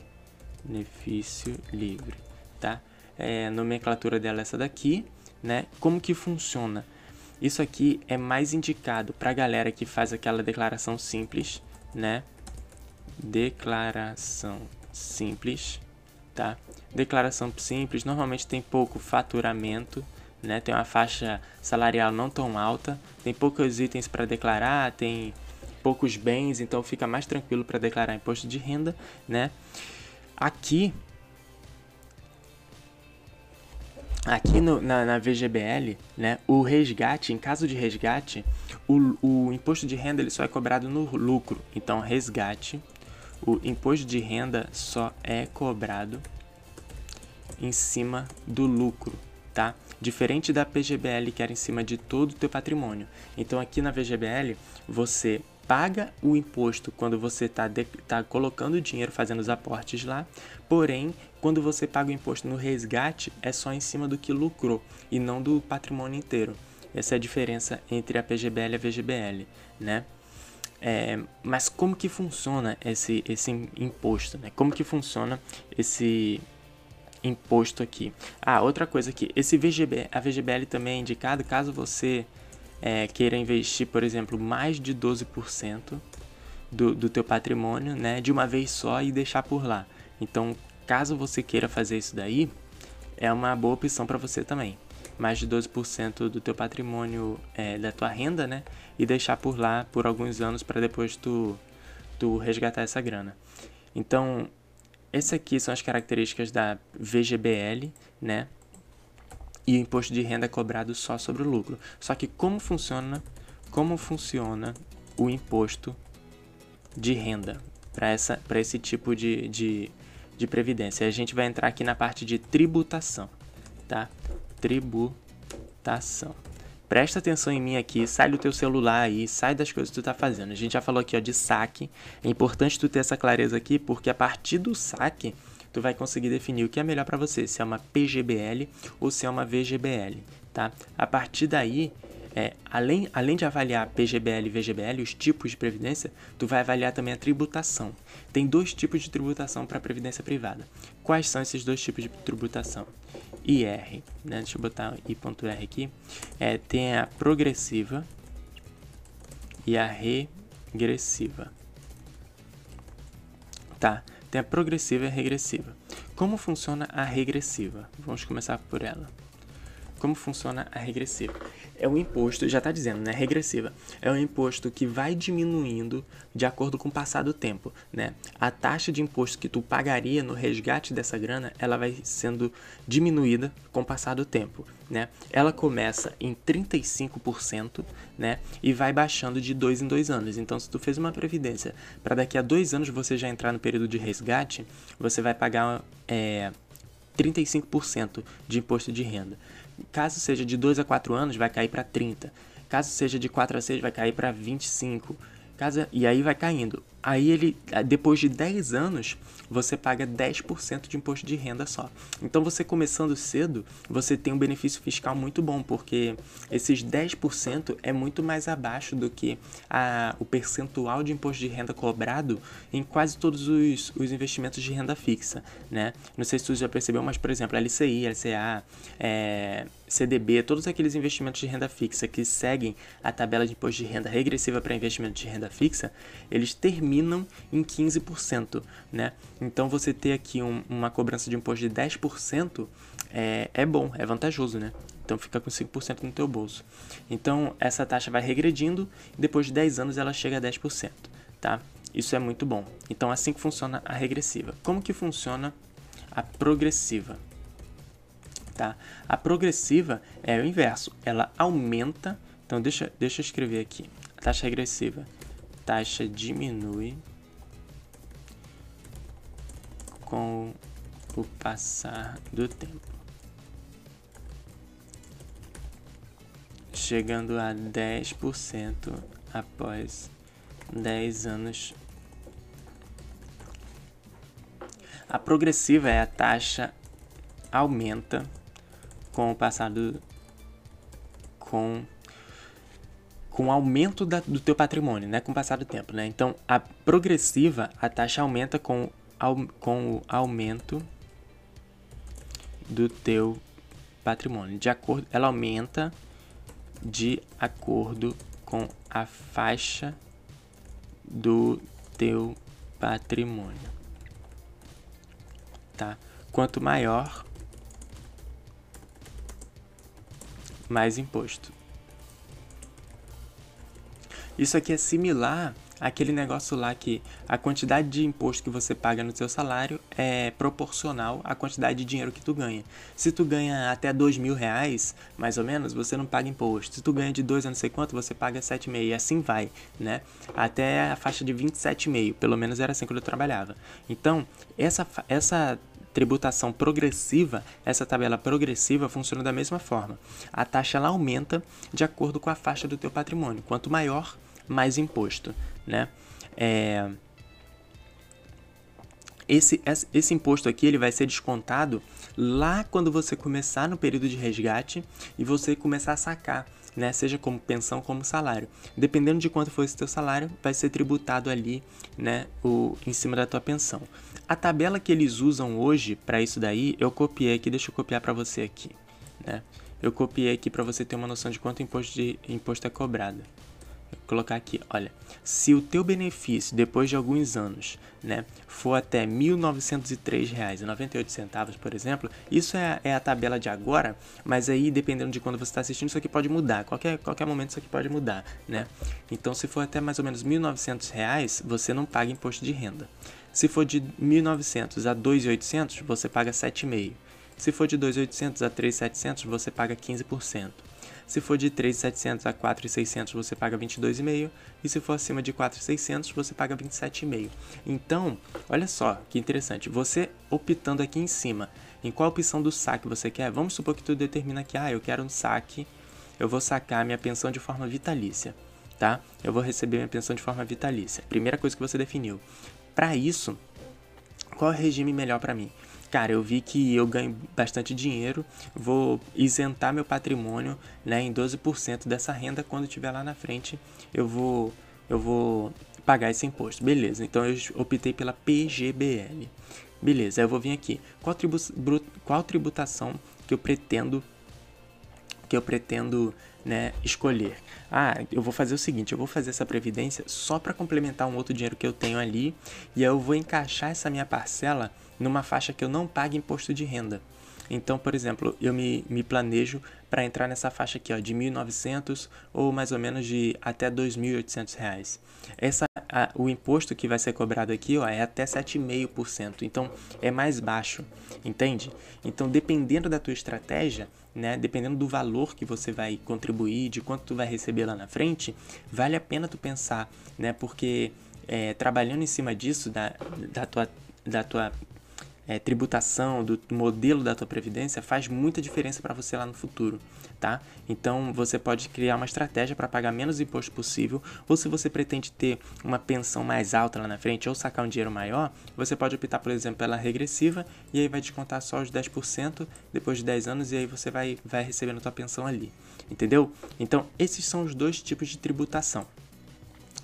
Benefício Livre, tá? É, nomenclatura dela é essa daqui, né? Como que funciona? Isso aqui é mais indicado para a galera que faz aquela declaração simples, né? Declaração simples, tá? Declaração simples normalmente tem pouco faturamento, né? Tem uma faixa salarial não tão alta, tem poucos itens para declarar, tem poucos bens, então fica mais tranquilo para declarar imposto de renda, né? Aqui Aqui no, na, na, VGBL, né, o resgate, em caso de resgate, o, o imposto de renda ele só é cobrado no lucro. Então, resgate, o imposto de renda só é cobrado em cima do lucro, tá? Diferente da PGBL que era em cima de todo o teu patrimônio. Então, aqui na VGBL, você paga o imposto quando você está tá colocando o dinheiro, fazendo os aportes lá, porém, quando você paga o imposto no resgate, é só em cima do que lucrou e não do patrimônio inteiro. Essa é a diferença entre a PGBL e a VGBL, né? É, mas como que funciona esse, esse imposto, né? Como que funciona esse imposto aqui? Ah, outra coisa aqui, esse VGB, a VGBL também é indicado caso você é, queira investir, por exemplo, mais de 12% do, do teu patrimônio, né, de uma vez só e deixar por lá. Então, caso você queira fazer isso daí, é uma boa opção para você também. Mais de 12% do teu patrimônio, é, da tua renda, né, e deixar por lá por alguns anos para depois tu, tu resgatar essa grana. Então, essas aqui são as características da VGBL, né? e o imposto de renda é cobrado só sobre o lucro. Só que como funciona, como funciona o imposto de renda para esse tipo de, de, de previdência? A gente vai entrar aqui na parte de tributação, tá? Tributação. Presta atenção em mim aqui, sai do teu celular aí, sai das coisas que tu tá fazendo. A gente já falou aqui ó, de saque. É importante tu ter essa clareza aqui, porque a partir do saque tu vai conseguir definir o que é melhor para você, se é uma PGBL ou se é uma VGBL, tá? A partir daí, é, além, além de avaliar PGBL e VGBL, os tipos de previdência, tu vai avaliar também a tributação. Tem dois tipos de tributação para a previdência privada. Quais são esses dois tipos de tributação? IR, né? deixa eu botar I.R aqui, é, tem a progressiva e a regressiva. Tá, tem a progressiva e a regressiva. Como funciona a regressiva? Vamos começar por ela. Como funciona a regressiva? É um imposto, já está dizendo, né? Regressiva. É um imposto que vai diminuindo de acordo com o passar do tempo, né? A taxa de imposto que tu pagaria no resgate dessa grana, ela vai sendo diminuída com o passar do tempo, né? Ela começa em 35%, né? E vai baixando de dois em dois anos. Então, se tu fez uma previdência para daqui a dois anos você já entrar no período de resgate, você vai pagar é, 35% de imposto de renda. Caso seja de 2 a 4 anos, vai cair para 30. Caso seja de 4 a 6, vai cair para 25. Caso, e aí vai caindo. Aí ele, depois de 10 anos, você paga 10% de imposto de renda só. Então você começando cedo, você tem um benefício fiscal muito bom, porque esses 10% é muito mais abaixo do que a, o percentual de imposto de renda cobrado em quase todos os, os investimentos de renda fixa, né? Não sei se você já percebeu, mas por exemplo, LCI, LCA, é, CDB, todos aqueles investimentos de renda fixa que seguem a tabela de imposto de renda regressiva para investimentos de renda fixa, eles terminam terminam em 15%, né? Então você ter aqui um, uma cobrança de imposto de 10% é, é bom, é vantajoso, né? Então fica com 5% no teu bolso. Então essa taxa vai regredindo e depois de 10 anos ela chega a 10%, tá? Isso é muito bom. Então assim que funciona a regressiva. Como que funciona a progressiva? Tá? A progressiva é o inverso, ela aumenta. Então deixa, deixa eu escrever aqui. A taxa regressiva taxa diminui com o passar do tempo, chegando a 10% após 10 anos. A progressiva é a taxa aumenta com o passar do com com o aumento da, do teu patrimônio, né, com o passar do tempo, né? Então, a progressiva, a taxa aumenta com, ao, com o aumento do teu patrimônio. De acordo, ela aumenta de acordo com a faixa do teu patrimônio. Tá? Quanto maior, mais imposto. Isso aqui é similar àquele negócio lá que a quantidade de imposto que você paga no seu salário é proporcional à quantidade de dinheiro que tu ganha. Se tu ganha até dois mil reais, mais ou menos, você não paga imposto. Se tu ganha de dois a não sei quanto, você paga sete e e assim vai, né? Até a faixa de 27,5, pelo menos era assim quando eu trabalhava. Então, essa, essa tributação progressiva, essa tabela progressiva funciona da mesma forma. A taxa ela aumenta de acordo com a faixa do teu patrimônio. Quanto maior, mais imposto, né? É... Esse, esse imposto aqui ele vai ser descontado lá quando você começar no período de resgate e você começar a sacar, né? Seja como pensão como salário. Dependendo de quanto for esse teu salário, vai ser tributado ali, né? O, em cima da tua pensão. A tabela que eles usam hoje para isso daí, eu copiei aqui, deixa eu copiar para você aqui, né? Eu copiei aqui para você ter uma noção de quanto imposto, de, imposto é cobrado colocar aqui, olha, se o teu benefício depois de alguns anos, né, for até R$ 1.903,98, por exemplo, isso é, é, a tabela de agora, mas aí dependendo de quando você está assistindo, isso aqui pode mudar, qualquer, qualquer momento isso aqui pode mudar, né? Então, se for até mais ou menos R$ 1.900, você não paga imposto de renda. Se for de 1.900 a 2.800, você paga 7,5%. Se for de 2.800 a 3.700, você paga 15%. Se for de 3.700 a 4.600, você paga 22,5 e se for acima de 4.600, você paga 27,5. Então, olha só que interessante. Você optando aqui em cima, em qual opção do saque você quer? Vamos supor que tu determina que ah, eu quero um saque, eu vou sacar minha pensão de forma vitalícia, tá? Eu vou receber minha pensão de forma vitalícia. Primeira coisa que você definiu. Para isso, qual é o regime melhor para mim? cara, eu vi que eu ganho bastante dinheiro, vou isentar meu patrimônio, né, em 12% dessa renda quando tiver lá na frente, eu vou eu vou pagar esse imposto. Beleza? Então eu optei pela PGBL. Beleza, eu vou vir aqui. Qual, tribu qual tributação que eu pretendo que eu pretendo né, escolher. Ah, eu vou fazer o seguinte, eu vou fazer essa previdência só para complementar um outro dinheiro que eu tenho ali e aí eu vou encaixar essa minha parcela numa faixa que eu não pague imposto de renda. Então, por exemplo, eu me, me planejo para entrar nessa faixa aqui ó, de 1.900 ou mais ou menos de até 2.800 reais. Essa, a, o imposto que vai ser cobrado aqui ó, é até 7,5%, então é mais baixo, entende? Então, dependendo da tua estratégia, né, dependendo do valor que você vai contribuir, de quanto tu vai receber lá na frente, vale a pena tu pensar, né, porque é, trabalhando em cima disso, da, da tua, da tua é, tributação, do modelo da tua previdência, faz muita diferença para você lá no futuro, tá? Então você pode criar uma estratégia para pagar menos imposto possível, ou se você pretende ter uma pensão mais alta lá na frente ou sacar um dinheiro maior, você pode optar, por exemplo, pela regressiva e aí vai descontar só os 10% depois de 10 anos e aí você vai, vai recebendo a tua pensão ali, entendeu? Então esses são os dois tipos de tributação,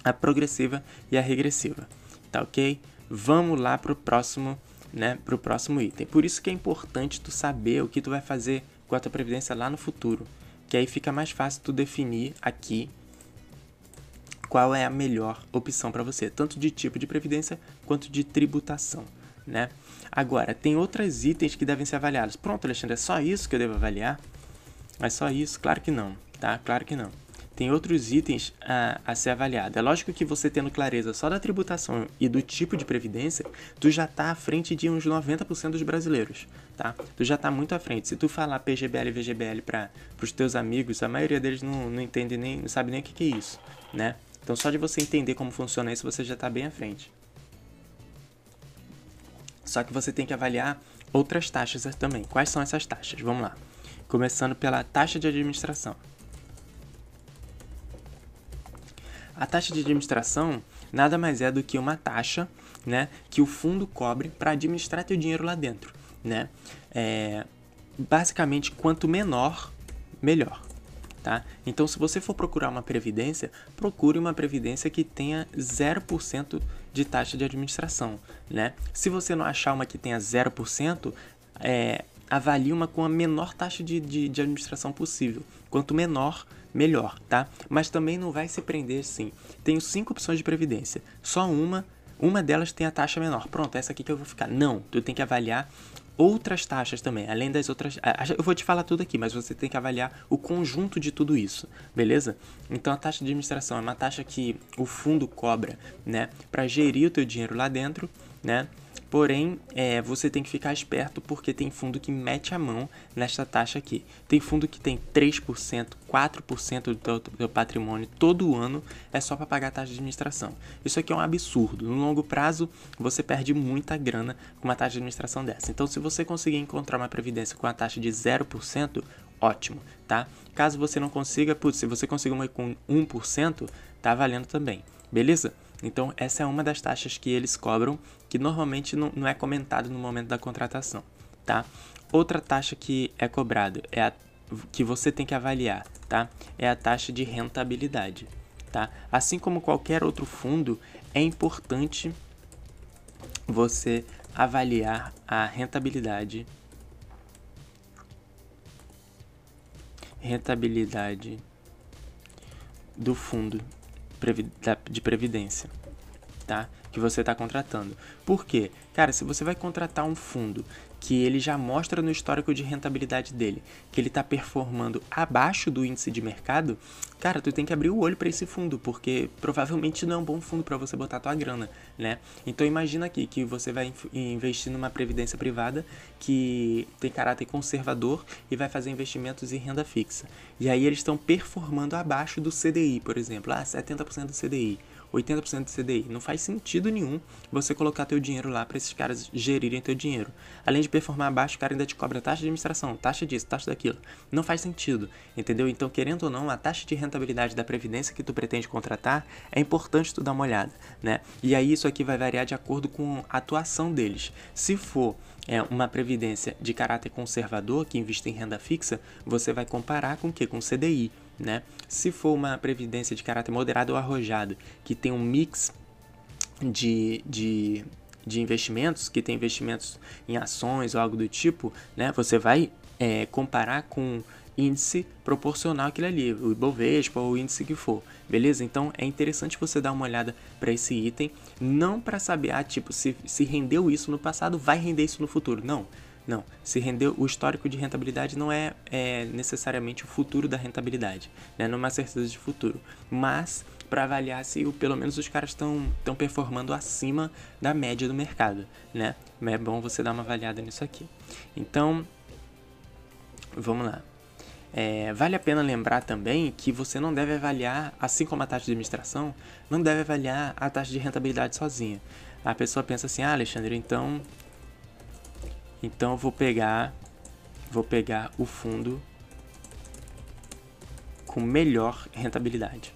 a progressiva e a regressiva, tá ok? Vamos lá para o próximo né, para o próximo item. Por isso que é importante tu saber o que tu vai fazer com a tua previdência lá no futuro, que aí fica mais fácil tu definir aqui qual é a melhor opção para você, tanto de tipo de previdência quanto de tributação, né? Agora, tem outros itens que devem ser avaliados. Pronto, Alexandre, é só isso que eu devo avaliar? É só isso? Claro que não, tá? Claro que não tem outros itens a, a ser avaliado. É lógico que você tendo clareza só da tributação e do tipo de previdência, tu já está à frente de uns 90% dos brasileiros, tá? Tu já está muito à frente. Se tu falar PGBL e VGBL para os teus amigos, a maioria deles não, não entende nem, não sabe nem o que, que é isso, né? Então só de você entender como funciona isso, você já está bem à frente. Só que você tem que avaliar outras taxas também. Quais são essas taxas? Vamos lá. Começando pela taxa de administração. A taxa de administração nada mais é do que uma taxa né, que o fundo cobre para administrar teu dinheiro lá dentro. Né? É, basicamente, quanto menor, melhor. Tá? Então, se você for procurar uma previdência, procure uma previdência que tenha 0% de taxa de administração. Né? Se você não achar uma que tenha 0%, é, avalie uma com a menor taxa de, de, de administração possível. Quanto menor, melhor, tá? Mas também não vai se prender assim. Tenho cinco opções de previdência, só uma, uma delas tem a taxa menor. Pronto, essa aqui que eu vou ficar. Não, tu tem que avaliar outras taxas também, além das outras. Eu vou te falar tudo aqui, mas você tem que avaliar o conjunto de tudo isso, beleza? Então a taxa de administração é uma taxa que o fundo cobra, né, para gerir o teu dinheiro lá dentro, né? Porém, é, você tem que ficar esperto porque tem fundo que mete a mão nesta taxa aqui. Tem fundo que tem 3%, 4% do teu, do patrimônio todo ano é só para pagar a taxa de administração. Isso aqui é um absurdo. No longo prazo, você perde muita grana com uma taxa de administração dessa. Então, se você conseguir encontrar uma previdência com a taxa de 0%, ótimo, tá? Caso você não consiga, putz, se você conseguir uma com 1%, tá valendo também. Beleza? Então, essa é uma das taxas que eles cobram, que normalmente não, não é comentado no momento da contratação, tá? Outra taxa que é cobrada é a que você tem que avaliar, tá? É a taxa de rentabilidade, tá? Assim como qualquer outro fundo, é importante você avaliar a rentabilidade rentabilidade do fundo de previdência, tá? Que você está contratando. Por quê? Cara, se você vai contratar um fundo que ele já mostra no histórico de rentabilidade dele que ele está performando abaixo do índice de mercado, cara, tu tem que abrir o olho para esse fundo, porque provavelmente não é um bom fundo para você botar tua grana, né? Então imagina aqui que você vai investir numa previdência privada que tem caráter conservador e vai fazer investimentos em renda fixa. E aí eles estão performando abaixo do CDI, por exemplo, ah, 70% do CDI 80% do CDI. Não faz sentido nenhum você colocar teu dinheiro lá para esses caras gerirem teu dinheiro. Além de performar abaixo, o cara ainda te cobra taxa de administração, taxa disso, taxa daquilo. Não faz sentido, entendeu? Então, querendo ou não, a taxa de rentabilidade da previdência que tu pretende contratar é importante tu dar uma olhada, né? E aí isso aqui vai variar de acordo com a atuação deles. Se for é uma previdência de caráter conservador que investe em renda fixa, você vai comparar com o que? Com CDI, né? Se for uma previdência de caráter moderado ou arrojado, que tem um mix de, de, de investimentos, que tem investimentos em ações ou algo do tipo, né? Você vai é, comparar com índice proporcional àquele ali, o Ibovespa ou o índice que for, beleza? Então é interessante você dar uma olhada para esse item, não para saber, ah, tipo, se, se rendeu isso no passado, vai render isso no futuro. Não, não. Se rendeu, o histórico de rentabilidade não é, é necessariamente o futuro da rentabilidade, né? não é uma certeza de futuro, mas para avaliar se pelo menos os caras estão estão performando acima da média do mercado, né? É bom você dar uma avaliada nisso aqui. Então, vamos lá. É, vale a pena lembrar também que você não deve avaliar, assim como a taxa de administração, não deve avaliar a taxa de rentabilidade sozinha. A pessoa pensa assim, ah, Alexandre, então, então vou pegar, vou pegar o fundo com melhor rentabilidade.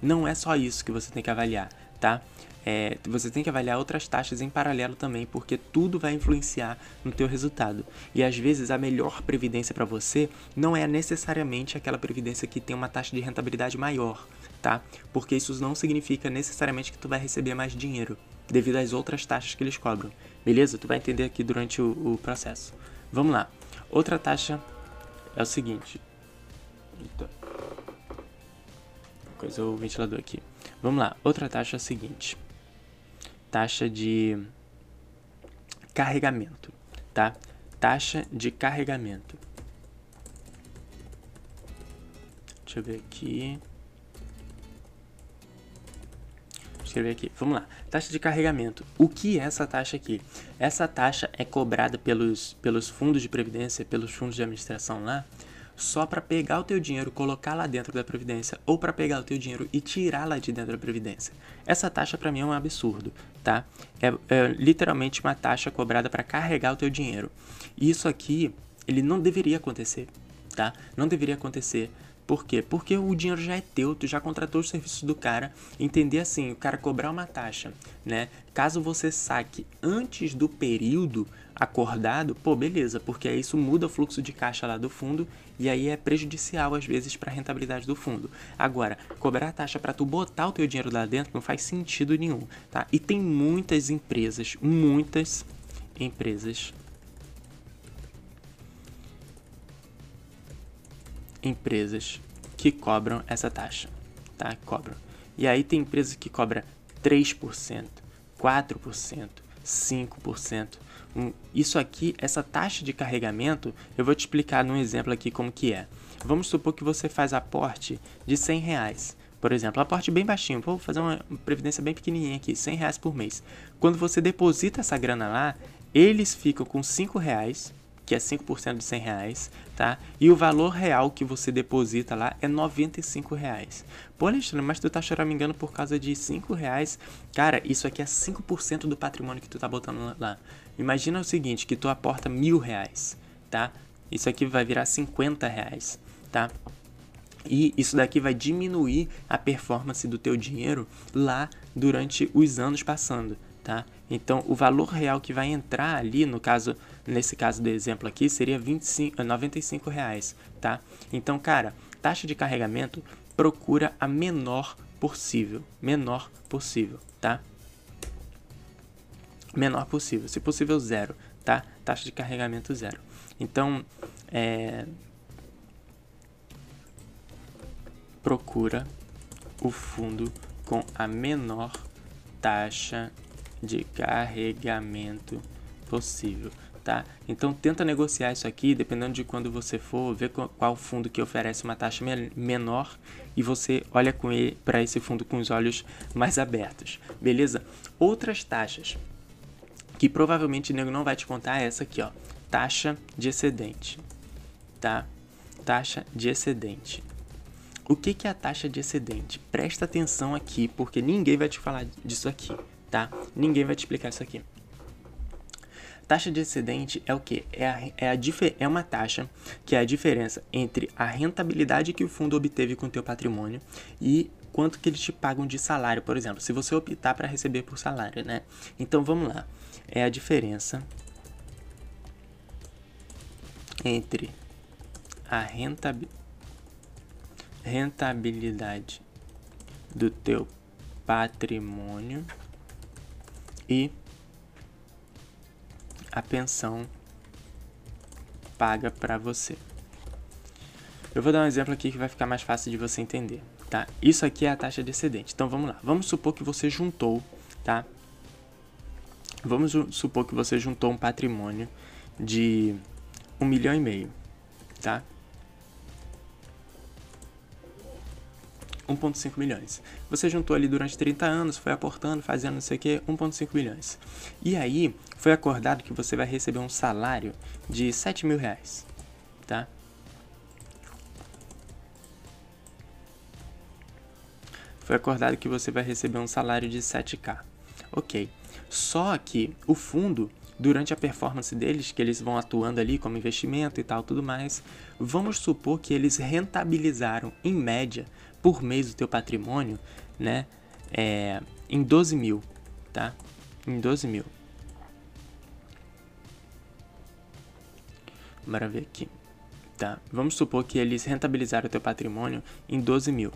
Não é só isso que você tem que avaliar, tá? é, você tem que avaliar outras taxas em paralelo também, porque tudo vai influenciar no teu resultado. E às vezes a melhor previdência para você não é necessariamente aquela previdência que tem uma taxa de rentabilidade maior, tá? Porque isso não significa necessariamente que tu vai receber mais dinheiro devido às outras taxas que eles cobram. Beleza? Tu vai entender aqui durante o, o processo. Vamos lá. Outra taxa é o seguinte. Eita. Coisa o ventilador aqui. Vamos lá. Outra taxa é a seguinte taxa de carregamento, tá? Taxa de carregamento. Deixa eu ver aqui. Escrever aqui. Vamos lá. Taxa de carregamento. O que é essa taxa aqui? Essa taxa é cobrada pelos, pelos fundos de previdência, pelos fundos de administração lá, só para pegar o teu dinheiro, colocar lá dentro da previdência ou para pegar o teu dinheiro e tirar lá de dentro da previdência. Essa taxa para mim é um absurdo, tá? É, é literalmente uma taxa cobrada para carregar o teu dinheiro. Isso aqui, ele não deveria acontecer, tá? Não deveria acontecer por quê? Porque o dinheiro já é teu, tu já contratou os serviços do cara. Entender assim, o cara cobrar uma taxa, né? Caso você saque antes do período acordado, pô, beleza, porque aí isso muda o fluxo de caixa lá do fundo e aí é prejudicial às vezes para a rentabilidade do fundo. Agora, cobrar taxa para tu botar o teu dinheiro lá dentro não faz sentido nenhum, tá? E tem muitas empresas, muitas empresas empresas que cobram essa taxa, tá? Cobram. E aí tem empresas que cobram 3%, 4%, 5%. Isso aqui, essa taxa de carregamento, eu vou te explicar num exemplo aqui como que é. Vamos supor que você faz aporte de 100 reais. Por exemplo, aporte bem baixinho, vou fazer uma previdência bem pequenininha aqui, 100 reais por mês. Quando você deposita essa grana lá, eles ficam com 5 reais que é 5% de 100 reais, tá? E o valor real que você deposita lá é 95 reais. Pô, Alexandre, mas tu tá choramingando por causa de 5 reais? Cara, isso aqui é 5% do patrimônio que tu tá botando lá. Imagina o seguinte, que tu aporta mil reais, tá? Isso aqui vai virar 50 reais, tá? E isso daqui vai diminuir a performance do teu dinheiro lá durante os anos passando, tá? Então, o valor real que vai entrar ali, no caso, nesse caso do exemplo aqui, seria 25, 95 reais, tá? Então, cara, taxa de carregamento procura a menor possível, menor possível, tá? Menor possível, se possível zero, tá? Taxa de carregamento zero. Então, é... procura o fundo com a menor taxa de carregamento possível, tá? Então tenta negociar isso aqui, dependendo de quando você for, ver qual fundo que oferece uma taxa menor e você olha com ele para esse fundo com os olhos mais abertos, beleza? Outras taxas que provavelmente o nego não vai te contar é essa aqui, ó, taxa de excedente, tá? Taxa de excedente. o que, que é a taxa de excedente? Presta atenção aqui, porque ninguém vai te falar disso aqui, tá? Ninguém vai te explicar isso aqui. Taxa de excedente é o que? É, é, a, é uma taxa que é a diferença entre a rentabilidade que o fundo obteve com o teu patrimônio e quanto que eles te pagam de salário, por exemplo, se você optar para receber por salário, né? Então vamos lá. É a diferença entre a rentabilidade do teu patrimônio e a pensão paga para você. Eu vou dar um exemplo aqui que vai ficar mais fácil de você entender, tá? Isso aqui é a taxa de excedente. Então vamos lá. Vamos supor que você juntou, tá? Vamos supor que você juntou um patrimônio de um milhão e meio, tá? 1,5 milhões. Você juntou ali durante 30 anos, foi aportando, fazendo não sei o que, 1,5 milhões. E aí, foi acordado que você vai receber um salário de 7 mil reais, tá? Foi acordado que você vai receber um salário de 7k. Ok. Só que o fundo durante a performance deles, que eles vão atuando ali como investimento e tal, tudo mais, vamos supor que eles rentabilizaram em média por mês o teu patrimônio, né, é, em 12 mil, tá? Em 12 mil. Bora ver aqui. Tá, vamos supor que eles rentabilizaram o teu patrimônio em 12 mil.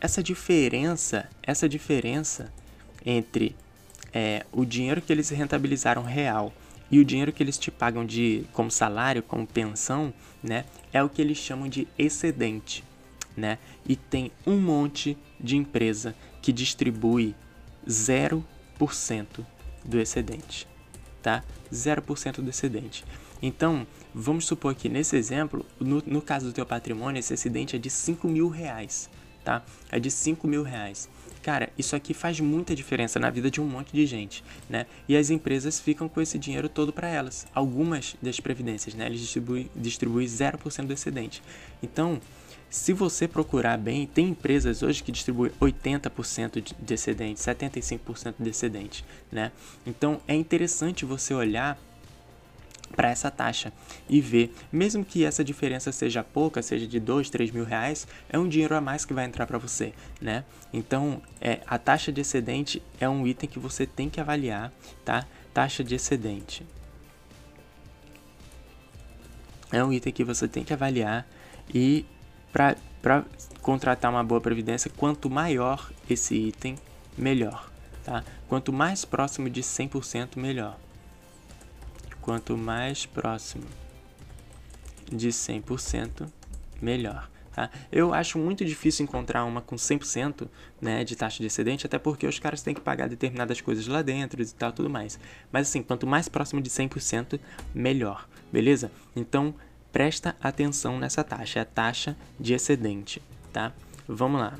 Essa diferença, essa diferença entre é, o dinheiro que eles rentabilizaram real e o dinheiro que eles te pagam de como salário, como pensão, né, é o que eles chamam de excedente, né? E tem um monte de empresa que distribui 0% do excedente, tá? 0% do excedente. Então, vamos supor que nesse exemplo, no, no caso do teu patrimônio, esse excedente é de 5 mil reais, tá? É de 5 mil reais. Cara, isso aqui faz muita diferença na vida de um monte de gente, né? E as empresas ficam com esse dinheiro todo para elas. Algumas das previdências, né? Eles distribuem, distribuem 0% do excedente. Então, se você procurar bem, tem empresas hoje que distribuem 80% de excedente, 75% de excedente, né? Então, é interessante você olhar para essa taxa e ver, mesmo que essa diferença seja pouca, seja de 2, 3 mil reais, é um dinheiro a mais que vai entrar para você, né? Então, é, a taxa de excedente é um item que você tem que avaliar, tá? Taxa de excedente. É um item que você tem que avaliar e para contratar uma boa previdência, quanto maior esse item, melhor, tá? Quanto mais próximo de 100%, melhor. Quanto mais próximo de 100%, melhor. Tá? Eu acho muito difícil encontrar uma com 100% né, de taxa de excedente, até porque os caras têm que pagar determinadas coisas lá dentro e tal, tudo mais. Mas assim, quanto mais próximo de 100%, melhor, beleza? Então, presta atenção nessa taxa, é a taxa de excedente, tá? Vamos lá.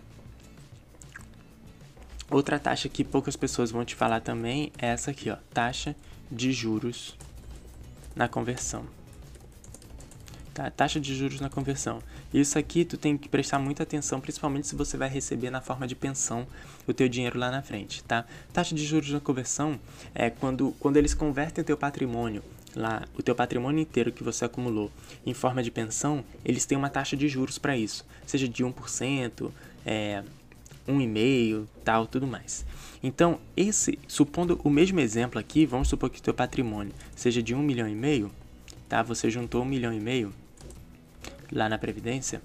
Outra taxa que poucas pessoas vão te falar também é essa aqui, ó, taxa de juros na conversão. Tá? Taxa de juros na conversão. Isso aqui tu tem que prestar muita atenção, principalmente se você vai receber na forma de pensão o teu dinheiro lá na frente, tá? Taxa de juros na conversão é quando, quando eles convertem teu patrimônio lá, o teu patrimônio inteiro que você acumulou em forma de pensão, eles têm uma taxa de juros para isso, seja de 1%, é, 1,5%, tal, tudo mais. Então, esse, supondo o mesmo exemplo aqui, vamos supor que o teu patrimônio seja de 1 milhão e meio, tá? Você juntou 1 milhão e meio lá na Previdência,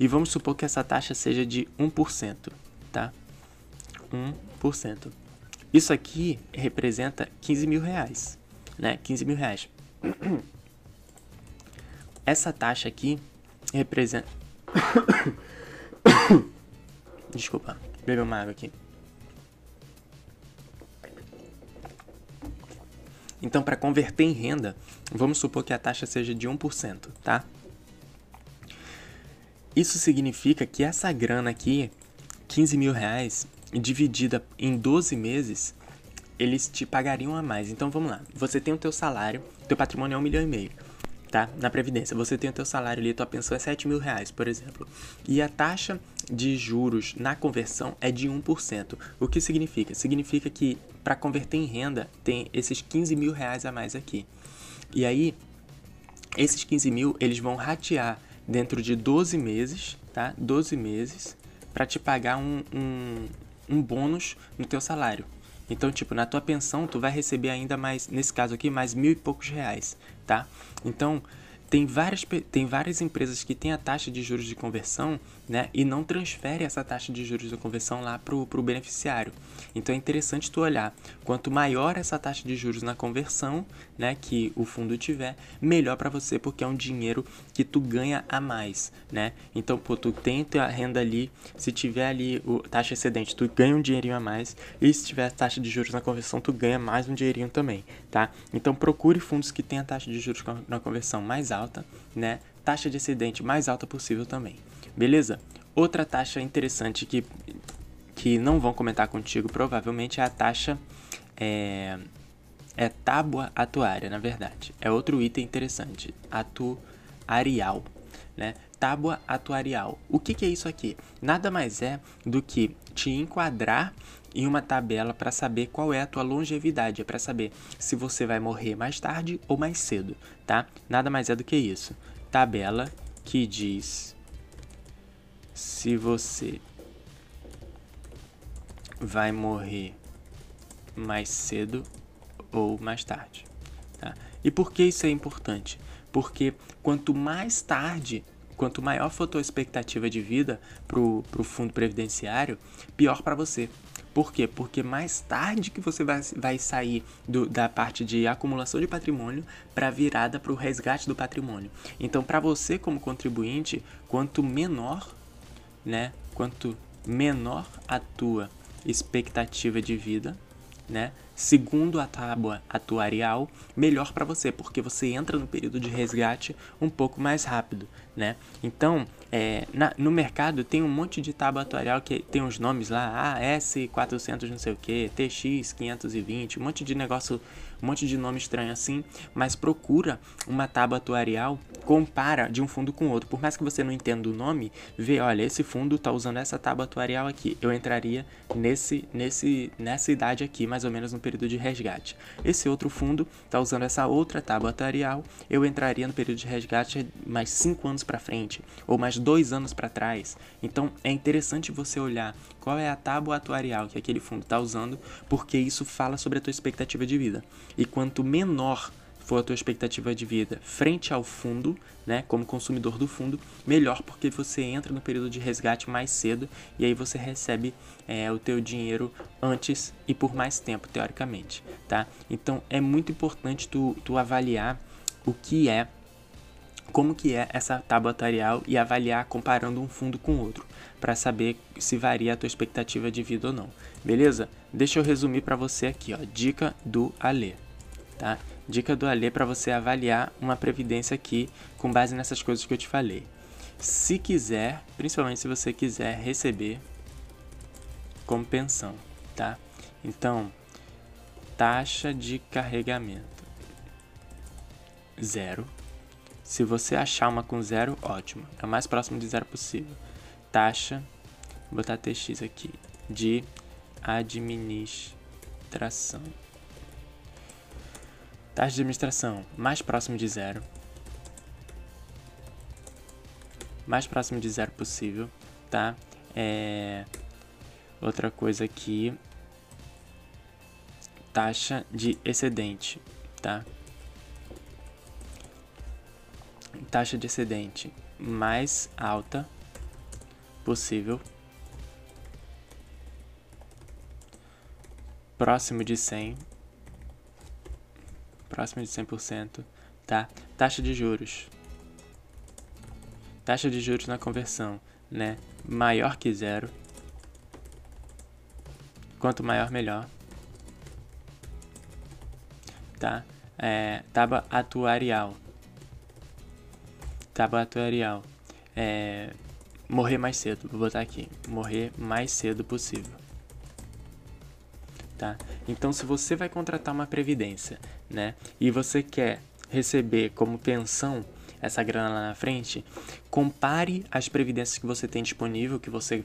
e vamos supor que essa taxa seja de 1%, tá? 1%. Isso aqui representa 15 mil reais, né? 15 mil reais. Essa taxa aqui representa... Desculpa, beber uma água aqui. Então, para converter em renda, vamos supor que a taxa seja de 1%, tá? Isso significa que essa grana aqui, 15 mil reais, dividida em 12 meses, eles te pagariam a mais. Então vamos lá. Você tem o teu salário, teu patrimônio é um milhão e meio. tá? Na Previdência. Você tem o teu salário ali, tua pensão é 7 mil reais, por exemplo. E a taxa de juros na conversão é de 1%. O que significa? Significa que para converter em renda tem esses 15 mil reais a mais aqui. E aí, esses 15 mil, eles vão ratear dentro de 12 meses, tá? 12 meses, para te pagar um, um, um bônus no teu salário. Então, tipo, na tua pensão, tu vai receber ainda mais, nesse caso aqui, mais mil e poucos reais, tá? Então, tem várias, tem várias empresas que têm a taxa de juros de conversão né, e não transferem essa taxa de juros de conversão lá para o beneficiário. Então é interessante tu olhar, quanto maior essa taxa de juros na conversão né, que o fundo tiver, melhor para você, porque é um dinheiro que tu ganha a mais. Né? Então, pô, tu tem a renda ali, se tiver ali o taxa excedente, tu ganha um dinheirinho a mais, e se tiver taxa de juros na conversão, tu ganha mais um dinheirinho também. Tá? Então procure fundos que tenham a taxa de juros na conversão mais alta, né? Taxa de excedente mais alta possível também. Beleza? Outra taxa interessante que, que não vão comentar contigo provavelmente é a taxa é, é tábua atuária, na verdade. É outro item interessante. Atuarial, né? Tábua atuarial. O que, que é isso aqui? Nada mais é do que te enquadrar em uma tabela para saber qual é a tua longevidade, é para saber se você vai morrer mais tarde ou mais cedo, tá? Nada mais é do que isso. Tabela que diz se você vai morrer mais cedo ou mais tarde, tá? E por que isso é importante? Porque quanto mais tarde quanto maior for a tua expectativa de vida para o fundo previdenciário, pior para você. Por quê? Porque mais tarde que você vai, vai sair do, da parte de acumulação de patrimônio para virada para o resgate do patrimônio. Então, para você como contribuinte, quanto menor, né, quanto menor a tua expectativa de vida, né, segundo a tábua atuarial, melhor para você, porque você entra no período de resgate um pouco mais rápido, né? Então, é, na, no mercado tem um monte de tábua atuarial que tem uns nomes lá, ah, S400 não sei o que, TX 520, um monte de negócio, um monte de nome estranho assim, mas procura uma tábua atuarial, compara de um fundo com outro, por mais que você não entenda o nome, vê, olha, esse fundo está usando essa tábua atuarial aqui, eu entraria nesse, nesse, nessa idade aqui, mais ou menos no período de resgate. Esse outro fundo está usando essa outra tábua atuarial, eu entraria no período de resgate mais 5 anos para frente, ou mais dois anos para trás. Então é interessante você olhar qual é a tábua atuarial que aquele fundo está usando, porque isso fala sobre a tua expectativa de vida. E quanto menor for a tua expectativa de vida frente ao fundo, né, como consumidor do fundo, melhor porque você entra no período de resgate mais cedo e aí você recebe é, o teu dinheiro antes e por mais tempo, teoricamente, tá? Então é muito importante tu, tu avaliar o que é como que é essa tábua atuarial e avaliar comparando um fundo com outro, para saber se varia a tua expectativa de vida ou não. Beleza? Deixa eu resumir para você aqui, ó, dica do Alê, tá? Dica do Alê para você avaliar uma previdência aqui com base nessas coisas que eu te falei. Se quiser, principalmente se você quiser receber como pensão, tá? Então, taxa de carregamento zero se você achar uma com zero, ótimo. É o mais próximo de zero possível. Taxa, vou botar TX aqui, de administração. Taxa de administração mais próximo de zero. Mais próximo de zero possível, tá? É... Outra coisa aqui. Taxa de excedente, tá? taxa de excedente mais alta possível, próximo de 100, próximo de 100%, tá? Taxa de juros, taxa de juros na conversão, né? Maior que zero, quanto maior melhor, tá? É, tábua atuarial, tabatorial. É, morrer mais cedo, vou botar aqui, morrer mais cedo possível. Tá? Então, se você vai contratar uma previdência, né, e você quer receber como pensão essa grana lá na frente, compare as previdências que você tem disponível, que você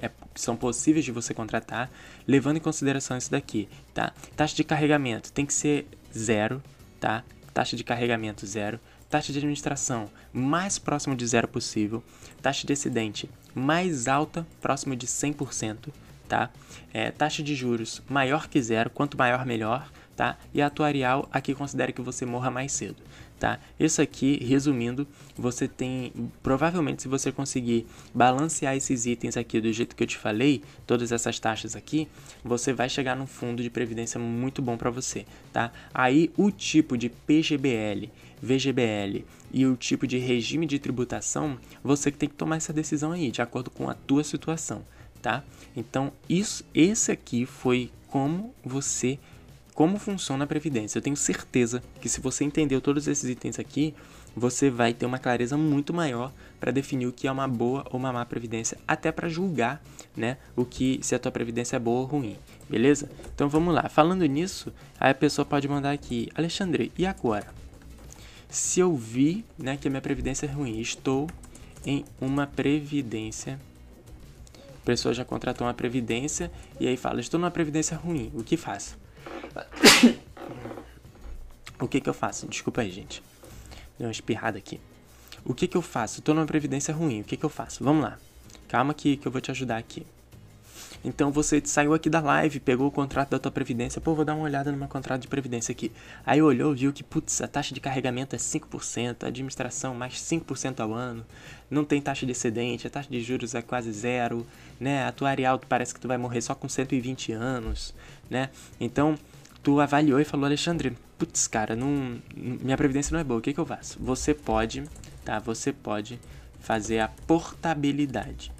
é, que são possíveis de você contratar, levando em consideração isso daqui, tá? Taxa de carregamento tem que ser zero, tá? Taxa de carregamento zero. Taxa de administração mais próximo de zero possível. Taxa de excedente mais alta, próximo de 100%, tá? É, taxa de juros maior que zero, quanto maior melhor, tá? E atuarial aqui considera que você morra mais cedo tá? Isso aqui, resumindo, você tem, provavelmente se você conseguir balancear esses itens aqui do jeito que eu te falei, todas essas taxas aqui, você vai chegar num fundo de previdência muito bom para você, tá? Aí o tipo de PGBL, VGBL e o tipo de regime de tributação, você que tem que tomar essa decisão aí, de acordo com a tua situação, tá? Então, isso, esse aqui foi como você como funciona a previdência. Eu tenho certeza que se você entendeu todos esses itens aqui, você vai ter uma clareza muito maior para definir o que é uma boa ou uma má previdência, até para julgar, né, o que se a tua previdência é boa ou ruim, beleza? Então vamos lá. Falando nisso, a pessoa pode mandar aqui, Alexandre, e agora? Se eu vi, né, que a minha previdência é ruim, estou em uma previdência a pessoa já contratou uma previdência e aí fala, estou numa previdência ruim, o que faço? O que que eu faço? Desculpa aí, gente. Deu uma espirrada aqui. O que que eu faço? Tô numa previdência ruim. O que que eu faço? Vamos lá. Calma que, que eu vou te ajudar aqui. Então você saiu aqui da live, pegou o contrato da tua previdência, pô, vou dar uma olhada meu contrato de previdência aqui. Aí olhou, viu que, putz, a taxa de carregamento é 5%, a administração mais 5% ao ano, não tem taxa de excedente, a taxa de juros é quase zero, né? A atuarial parece que tu vai morrer só com 120 anos, né? Então, tu avaliou e falou, Alexandre, putz, cara, não, minha previdência não é boa, o que, que eu faço? Você pode, tá? Você pode fazer a portabilidade.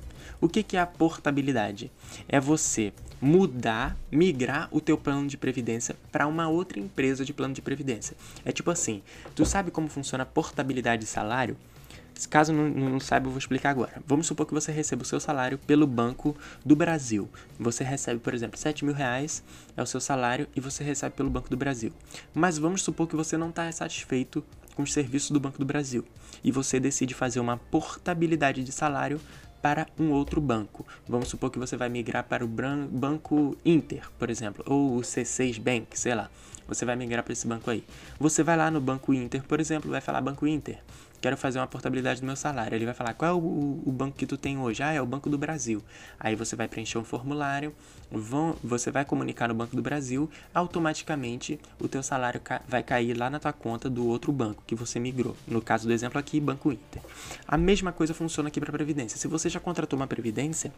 O que, é a portabilidade? É você mudar, migrar o teu plano de previdência para uma outra empresa de plano de previdência. É tipo assim, tu sabe como funciona a portabilidade de salário? Caso não, não saiba, eu vou explicar agora. Vamos supor que você receba o seu salário pelo Banco do Brasil. Você recebe, por exemplo, 7 mil reais é o seu salário e você recebe pelo Banco do Brasil. Mas vamos supor que você não está satisfeito com os serviços do Banco do Brasil e você decide fazer uma portabilidade de salário para um outro banco. Vamos supor que você vai migrar para o Banco Inter, por exemplo, ou o C6 Bank, sei lá. Você vai migrar para esse banco aí. Você vai lá no Banco Inter, por exemplo, vai falar Banco Inter quero fazer uma portabilidade do meu salário. Ele vai falar, qual é o, o, banco que tu tem hoje? Ah, é o Banco do Brasil. Aí você vai preencher um formulário, vão, você vai comunicar no Banco do Brasil, automaticamente o teu salário ca vai cair lá na tua conta do outro banco que você migrou. No caso do exemplo aqui, Banco Inter. A mesma coisa funciona aqui para Previdência. Se você já contratou uma Previdência,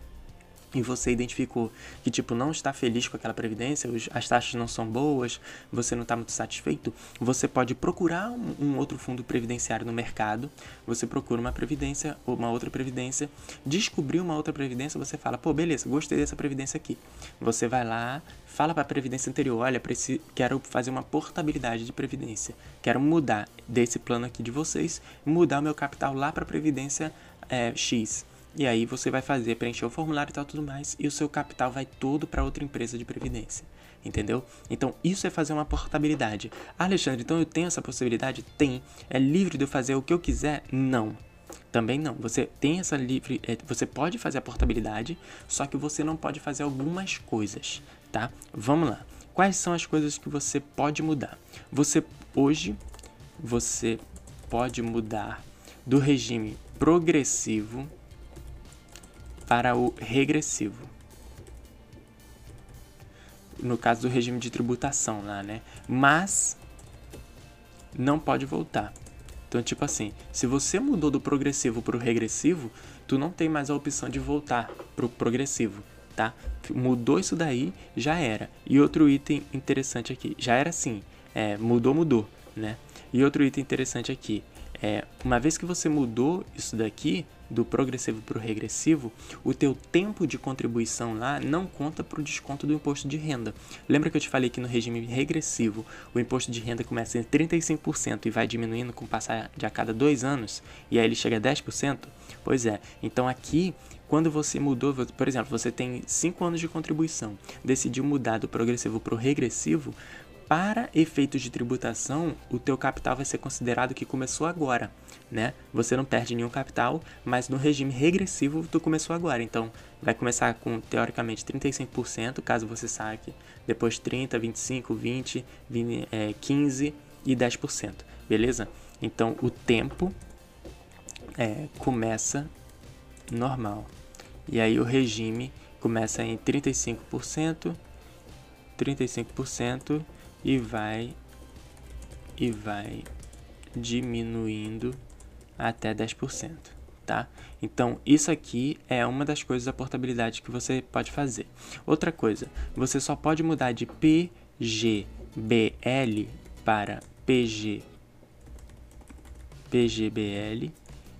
e você identificou que tipo não está feliz com aquela previdência, as taxas não são boas, você não está muito satisfeito, você pode procurar um, um, outro fundo previdenciário no mercado. Você procura uma previdência ou uma outra previdência, descobrir uma outra previdência, você fala, pô, beleza, gostei dessa previdência aqui. Você vai lá, fala para a previdência anterior, olha, preciso, quero fazer uma portabilidade de previdência, quero mudar desse plano aqui de vocês, mudar o meu capital lá para a previdência é, X e aí você vai fazer, preencher o formulário e tal tudo mais, e o seu capital vai todo para outra empresa de previdência. Entendeu? Então, isso é fazer uma portabilidade. Alexandre, então eu tenho essa possibilidade? Tem. É livre de eu fazer o que eu quiser? Não. Também não. Você tem essa livre. É, você pode fazer a portabilidade, só que você não pode fazer algumas coisas, tá? Vamos lá. Quais são as coisas que você pode mudar? Você hoje você pode mudar do regime progressivo para o regressivo. No caso do regime de tributação lá, né? Mas não pode voltar. Então, tipo assim, se você mudou do progressivo para o regressivo, tu não tem mais a opção de voltar para o progressivo, tá? Mudou isso daí, já era. E outro item interessante aqui, já era assim, é, mudou, mudou, né? E outro item interessante aqui, é, uma vez que você mudou isso daqui, do progressivo para o regressivo, o teu tempo de contribuição lá não conta para o desconto do imposto de renda. Lembra que eu te falei que no regime regressivo o imposto de renda começa em 35% e vai diminuindo com o passar de a cada dois anos, e aí ele chega a 10%? Pois é, então aqui quando você mudou, por exemplo, você tem 5 anos de contribuição, decidiu mudar do progressivo para o regressivo, para efeitos de tributação, o teu capital vai ser considerado que começou agora, né? Você não perde nenhum capital, mas no regime regressivo tu começou agora. Então, vai começar com teoricamente 35%, caso você saque, depois 30, 25, 20, 20 é, 15 e 10%, beleza? Então, o tempo é, começa normal. E aí o regime começa em 35%, 35% e vai e vai diminuindo até 10%, tá? Então, isso aqui é uma das coisas da portabilidade que você pode fazer. Outra coisa, você só pode mudar de PGBL para PG PGBL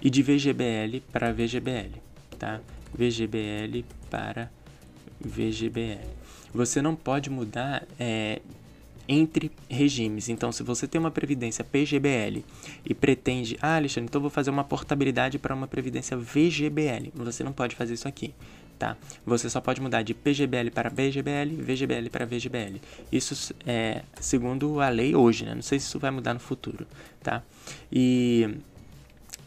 e de VGBL para VGBL, tá? VGBL para VGBL. Você não pode mudar é, entre regimes. Então, se você tem uma previdência PGBL e pretende, ah, Alexandre, então vou fazer uma portabilidade para uma previdência VGBL, você não pode fazer isso aqui. Tá? Você só pode mudar de PGBL para BGBL, VGBL para VGBL. Isso é segundo a lei hoje, né? Não sei se isso vai mudar no futuro, tá? E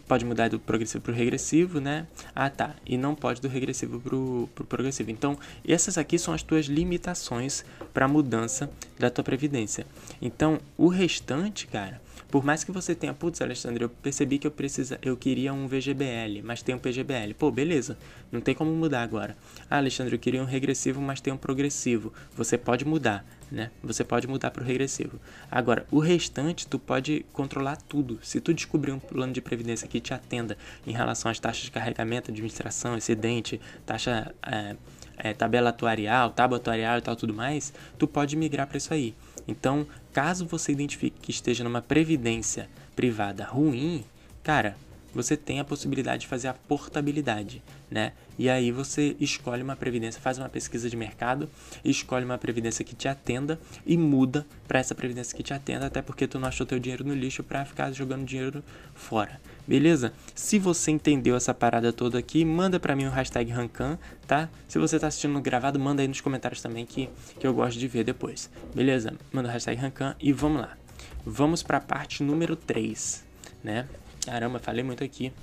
pode mudar do progressivo para o regressivo, né? Ah, tá. E não pode do regressivo para o pro progressivo. Então, essas aqui são as tuas limitações para a mudança da tua previdência. Então, o restante, cara, por mais que você tenha, putz, Alexandre, eu percebi que eu precisa, eu queria um VGBL, mas tem um PGBL. Pô, beleza, não tem como mudar agora. Ah, Alexandre, eu queria um regressivo, mas tem um progressivo. Você pode mudar, né? Você pode mudar para o regressivo. Agora, o restante tu pode controlar tudo. Se tu descobrir um plano de previdência que te atenda em relação às taxas de carregamento, administração, excedente, taxa é, é, tabela atuarial, tábua atuarial e tal, tudo mais, tu pode migrar para isso aí. Então, caso você identifique que esteja numa previdência privada ruim, cara, você tem a possibilidade de fazer a portabilidade, né? E aí você escolhe uma previdência, faz uma pesquisa de mercado, escolhe uma previdência que te atenda e muda para essa previdência que te atenda, até porque tu não achou teu dinheiro no lixo para ficar jogando dinheiro fora. Beleza? Se você entendeu essa parada toda aqui, manda para mim o hashtag Rancan, tá? Se você tá assistindo gravado, manda aí nos comentários também que, que eu gosto de ver depois. Beleza? Manda o hashtag Rancan e vamos lá. Vamos para a parte número 3, né? Caramba, falei muito aqui.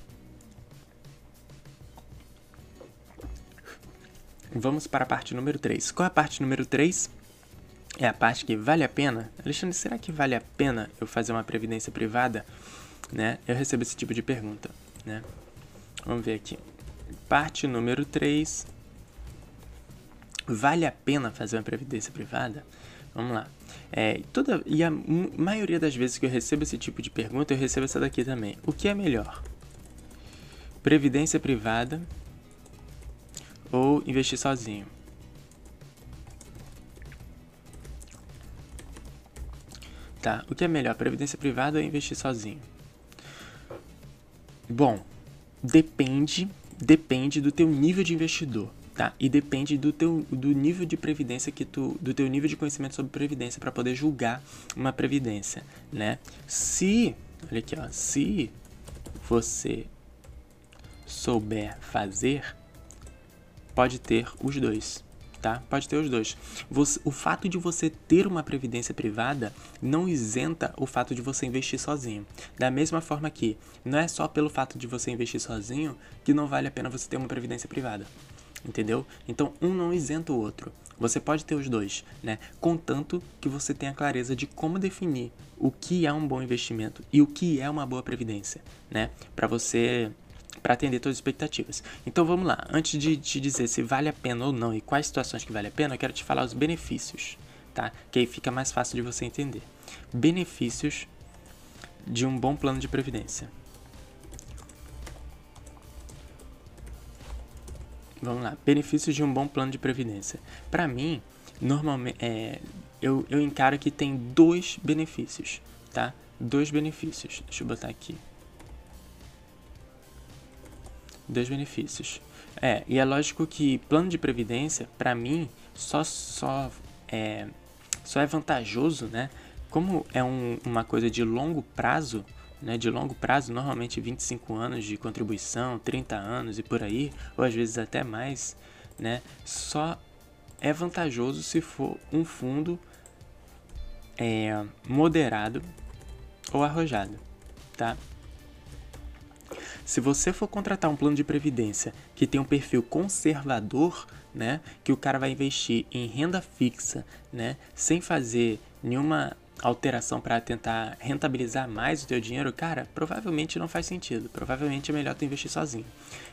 Vamos para a parte número 3. Qual é a parte número 3? É a parte que vale a pena? Alexandre, será que vale a pena eu fazer uma previdência privada? Né? Eu recebo esse tipo de pergunta, né? Vamos ver aqui. Parte número 3. Vale a pena fazer uma previdência privada? Vamos lá. É, toda, e a maioria das vezes que eu recebo esse tipo de pergunta, eu recebo essa daqui também. O que é melhor? Previdência privada ou investir sozinho? Tá, o que é melhor? Previdência privada ou investir sozinho? Bom, depende, depende do teu nível de investidor tá? E depende do teu do nível de previdência que tu do teu nível de conhecimento sobre previdência para poder julgar uma previdência, né? Se, olha aqui, ó, se você souber fazer, pode ter os dois, tá? Pode ter os dois. Você, o fato de você ter uma previdência privada não isenta o fato de você investir sozinho. Da mesma forma que não é só pelo fato de você investir sozinho que não vale a pena você ter uma previdência privada entendeu? Então um não isenta o outro. Você pode ter os dois, né? Contanto que você tenha clareza de como definir o que é um bom investimento e o que é uma boa previdência, né? Para você para atender todas as expectativas. Então vamos lá, antes de te dizer se vale a pena ou não e quais situações que vale a pena, eu quero te falar os benefícios, tá? Que aí fica mais fácil de você entender. Benefícios de um bom plano de previdência. Vamos lá. Benefícios de um bom plano de previdência. Para mim, normalmente, é, eu, eu encaro que tem dois benefícios, tá? Dois benefícios. Deixa eu botar aqui. Dois benefícios. É, e é lógico que plano de previdência, para mim, só, só, é, só é vantajoso, né? Como é um, uma coisa de longo prazo, né, de longo prazo, normalmente 25 anos de contribuição, 30 anos e por aí, ou às vezes até mais, né, só é vantajoso se for um fundo é, moderado ou arrojado, tá? Se você for contratar um plano de previdência que tem um perfil conservador, né, que o cara vai investir em renda fixa, né, sem fazer nenhuma alteração para tentar rentabilizar mais o teu dinheiro, cara, provavelmente não faz sentido. Provavelmente é melhor tu investir sozinho.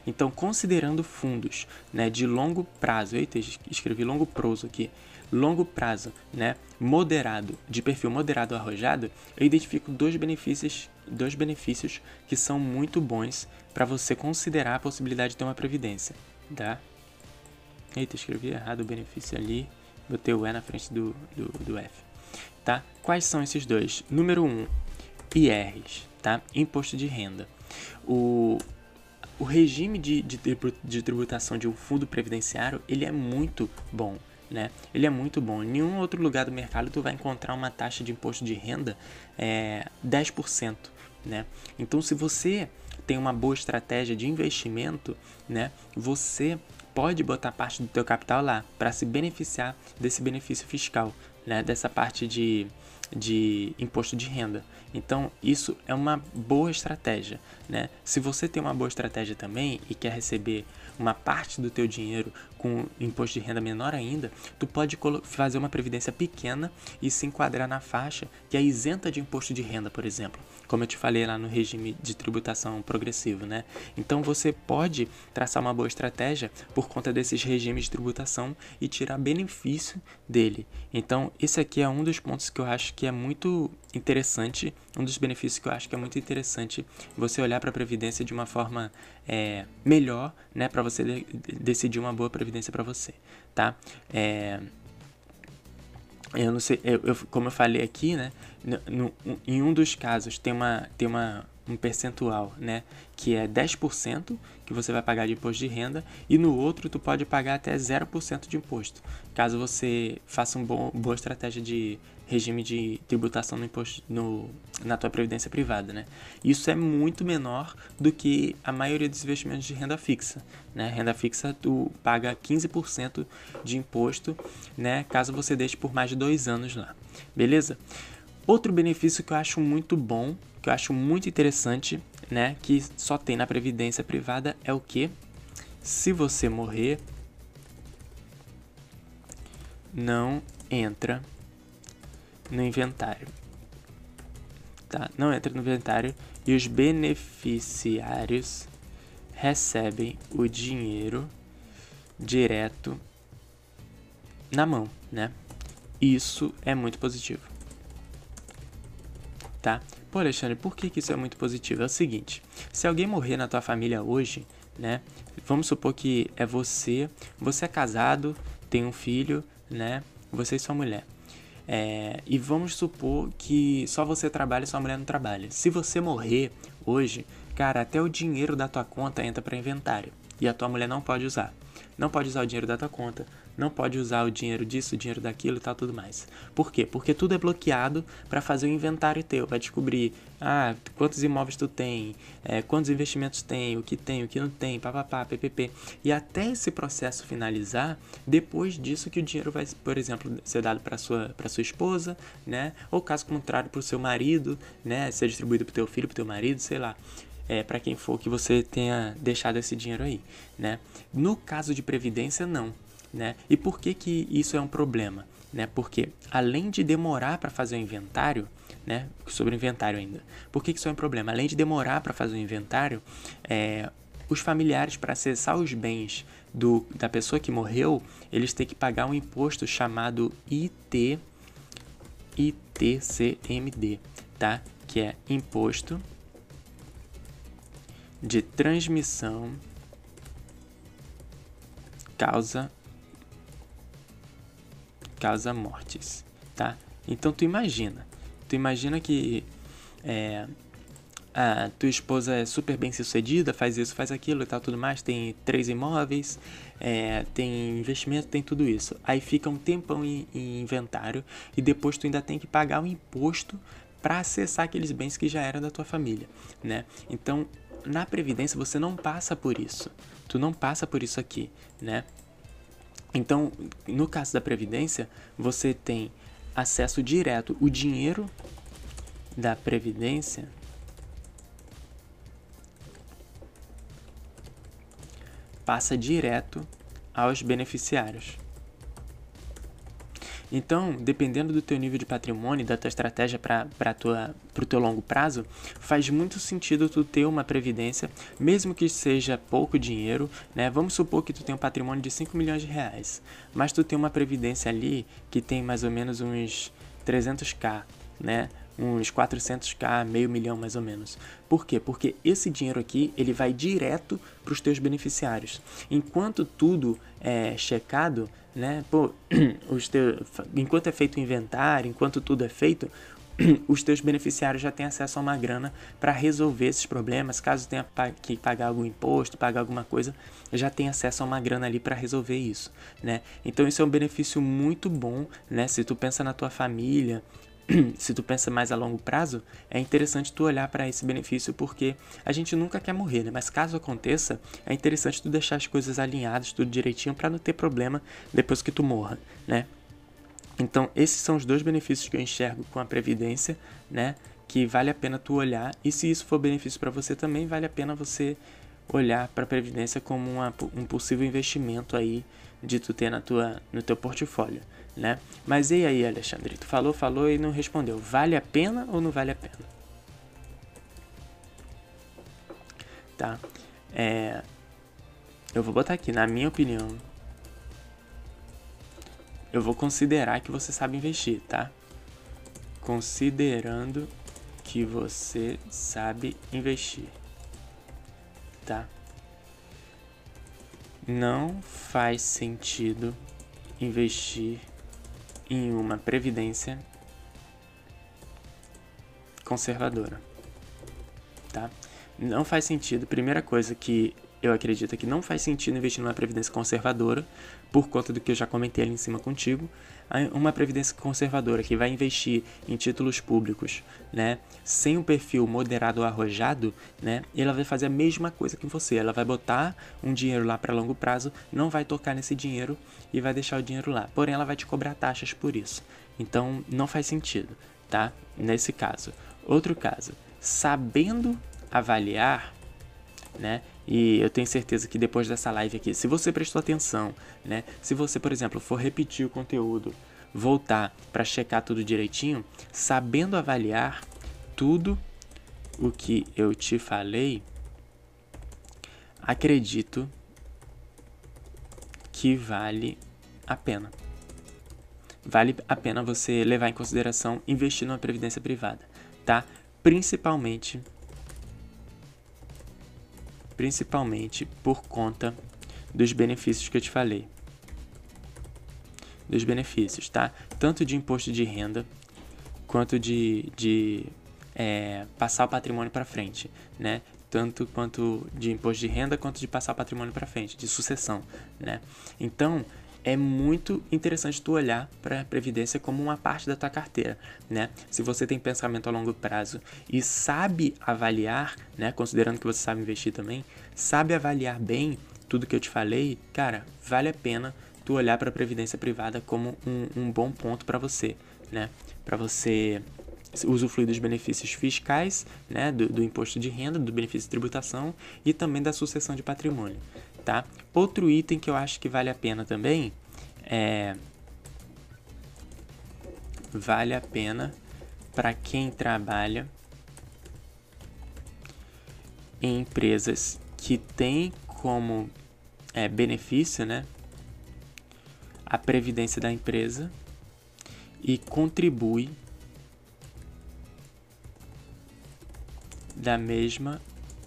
Então, considerando fundos, né, de longo prazo, eita, escrevi longo prazo aqui, longo prazo, né, moderado, de perfil moderado arrojado, eu identifico dois benefícios, dois benefícios que são muito bons para você considerar a possibilidade de ter uma previdência, tá? Eita, escrevi errado o benefício ali, botei o E na frente do, do, do F, tá? Quais são esses dois? Número 1, um, IRs, tá? Imposto de renda. O, o regime de, de, de tributação de um fundo previdenciário, ele é muito bom, né? Ele é muito bom. Em nenhum outro lugar do mercado tu vai encontrar uma taxa de imposto de renda é, 10%, né? Então, se você tem uma boa estratégia de investimento, né? Você pode botar parte do teu capital lá para se beneficiar desse benefício fiscal, né? Dessa parte de de imposto de renda. Então, isso é uma boa estratégia, né? Se você tem uma boa estratégia também e quer receber uma parte do teu dinheiro com imposto de renda menor ainda, tu pode fazer uma previdência pequena e se enquadrar na faixa que é isenta de imposto de renda, por exemplo, como eu te falei lá no regime de tributação progressivo, né? Então você pode traçar uma boa estratégia por conta desses regimes de tributação e tirar benefício dele. Então, esse aqui é um dos pontos que eu acho que é muito interessante, um dos benefícios que eu acho que é muito interessante você olhar para a previdência de uma forma é, melhor, né, para você de decidir uma boa previdência para você, tá? É, eu não sei, eu, eu, como eu falei aqui, né, no, no, em um dos casos tem uma, tem uma um percentual, né, que é 10% que você vai pagar de imposto de renda e no outro tu pode pagar até 0% de imposto, caso você faça uma boa estratégia de regime de tributação no imposto no, na tua previdência privada, né? Isso é muito menor do que a maioria dos investimentos de renda fixa, né? Renda fixa tu paga 15% de imposto, né? Caso você deixe por mais de dois anos lá, beleza? Outro benefício que eu acho muito bom, que eu acho muito interessante, né? Que só tem na previdência privada é o que? Se você morrer, não entra no inventário. Tá? Não entra no inventário e os beneficiários recebem o dinheiro direto na mão, né? Isso é muito positivo. Tá? Pô, Alexandre, por que, que isso é muito positivo? É o seguinte, se alguém morrer na tua família hoje, né? Vamos supor que é você, você é casado, tem um filho, né? Você e sua mulher. É, e vamos supor que só você trabalha e sua mulher não trabalha. Se você morrer hoje, cara, até o dinheiro da tua conta entra para inventário e a tua mulher não pode usar. Não pode usar o dinheiro da tua conta, não pode usar o dinheiro disso, o dinheiro daquilo e tal, tudo mais. Por quê? Porque tudo é bloqueado para fazer o inventário teu. Vai descobrir, ah, quantos imóveis tu tem, é, quantos investimentos tem, o que tem, o que não tem, papapá, ppp. E até esse processo finalizar, depois disso que o dinheiro vai, por exemplo, ser dado para sua para sua esposa, né? Ou caso contrário, para o seu marido, né? Ser distribuído para teu filho, para teu marido, sei lá é, para quem for que você tenha deixado esse dinheiro aí, né? No caso de previdência, não, né? E por que que isso é um problema? Né? Porque além de demorar para fazer o inventário, né? Sobre o inventário ainda. Por que, que isso é um problema? Além de demorar para fazer o inventário, é, os familiares para acessar os bens do, da pessoa que morreu, eles têm que pagar um imposto chamado IT, ITCMD, tá? Que é imposto de transmissão causa causa mortes, tá? Então tu imagina, tu imagina que é, a tua esposa é super bem sucedida, faz isso, faz aquilo e tal, tudo mais, tem três imóveis, é, tem investimento, tem tudo isso. Aí fica um tempão em, em inventário e depois tu ainda tem que pagar o um imposto para acessar aqueles bens que já eram da tua família, né? Então na previdência você não passa por isso. Tu não passa por isso aqui, né? Então, no caso da previdência, você tem acesso direto. O dinheiro da Previdência passa direto aos beneficiários. Então, dependendo do teu nível de patrimônio, da tua estratégia para o teu longo prazo, faz muito sentido tu ter uma previdência, mesmo que seja pouco dinheiro, né? Vamos supor que tu tem um patrimônio de 5 milhões de reais, mas tu tem uma previdência ali que tem mais ou menos uns 300k, né? Uns 400k, meio milhão mais ou menos. Por quê? Porque esse dinheiro aqui ele vai direto para os teus beneficiários. Enquanto tudo é checado, né? Pô, os teus, enquanto é feito o inventário, enquanto tudo é feito, os teus beneficiários já têm acesso a uma grana para resolver esses problemas. Caso tenha que pagar algum imposto, pagar alguma coisa, já tem acesso a uma grana ali para resolver isso, né? Então isso é um benefício muito bom, né? Se tu pensa na tua família, se tu pensa mais a longo prazo, é interessante tu olhar para esse benefício porque a gente nunca quer morrer, né? Mas caso aconteça, é interessante tu deixar as coisas alinhadas, tudo direitinho para não ter problema depois que tu morra, né? Então, esses são os dois benefícios que eu enxergo com a previdência, né? Que vale a pena tu olhar e se isso for benefício para você também, vale a pena você olhar para a previdência como uma, um possível investimento aí de tu ter na tua, no teu portfólio né? Mas e aí, Alexandre? Tu falou, falou e não respondeu. Vale a pena ou não vale a pena? Tá? É, eu vou botar aqui, na minha opinião, eu vou considerar que você sabe investir, tá? Considerando que você sabe investir, tá? Não faz sentido investir em uma previdência conservadora, tá? Não faz sentido. Primeira coisa que eu acredito é que não faz sentido investir numa previdência conservadora, por conta do que eu já comentei ali em cima contigo. Uma previdência conservadora que vai investir em títulos públicos, né, sem um perfil moderado ou arrojado, né, ela vai fazer a mesma coisa que você. Ela vai botar um dinheiro lá para longo prazo, não vai tocar nesse dinheiro e vai deixar o dinheiro lá. Porém, ela vai te cobrar taxas por isso. Então, não faz sentido, tá? Nesse caso. Outro caso, sabendo avaliar, né? E eu tenho certeza que depois dessa live aqui, se você prestou atenção, né? Se você, por exemplo, for repetir o conteúdo, voltar para checar tudo direitinho, sabendo avaliar tudo o que eu te falei, acredito que vale a pena. Vale a pena você levar em consideração investir numa previdência privada, tá? Principalmente principalmente por conta dos benefícios que eu te falei. Dos benefícios, tá? Tanto de imposto de renda quanto de, de é, passar o patrimônio para frente, né? Tanto quanto de imposto de renda quanto de passar o patrimônio para frente, de sucessão, né? Então, é muito interessante tu olhar para a previdência como uma parte da tua carteira, né? Se você tem pensamento a longo prazo e sabe avaliar, né, considerando que você sabe investir também, sabe avaliar bem tudo que eu te falei, cara, vale a pena tu olhar para a previdência privada como um, um bom ponto para você, né? Para você usufruir dos benefícios fiscais, né, do, do imposto de renda, do benefício de tributação e também da sucessão de patrimônio tá? Outro item que eu acho que vale a pena também é vale a pena para quem trabalha em empresas que têm como é, benefício, né, a previdência da empresa e contribui da mesma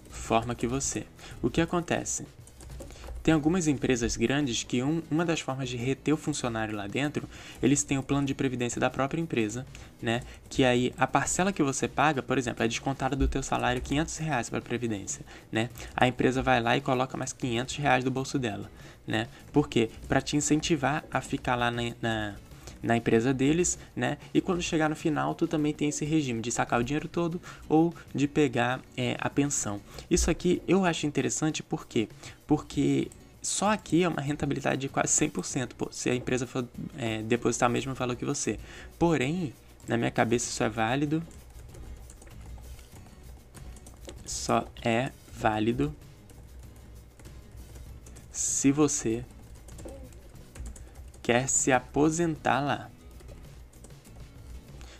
forma que você. O que acontece? Tem algumas empresas grandes que um, uma das formas de reter o funcionário lá dentro, eles têm o plano de previdência da própria empresa, né? Que aí a parcela que você paga, por exemplo, é descontada do teu salário 500 reais para a previdência, né? A empresa vai lá e coloca mais 500 reais do bolso dela, né? Por quê? Para te incentivar a ficar lá na, na na empresa deles, né? E quando chegar no final, tu também tem esse regime de sacar o dinheiro todo ou de pegar é, a pensão. Isso aqui eu acho interessante por quê? Porque só aqui é uma rentabilidade de quase 100%, pô, se a empresa for é, depositar o mesmo valor que você. Porém, na minha cabeça isso é válido. Só é válido se você quer se aposentar lá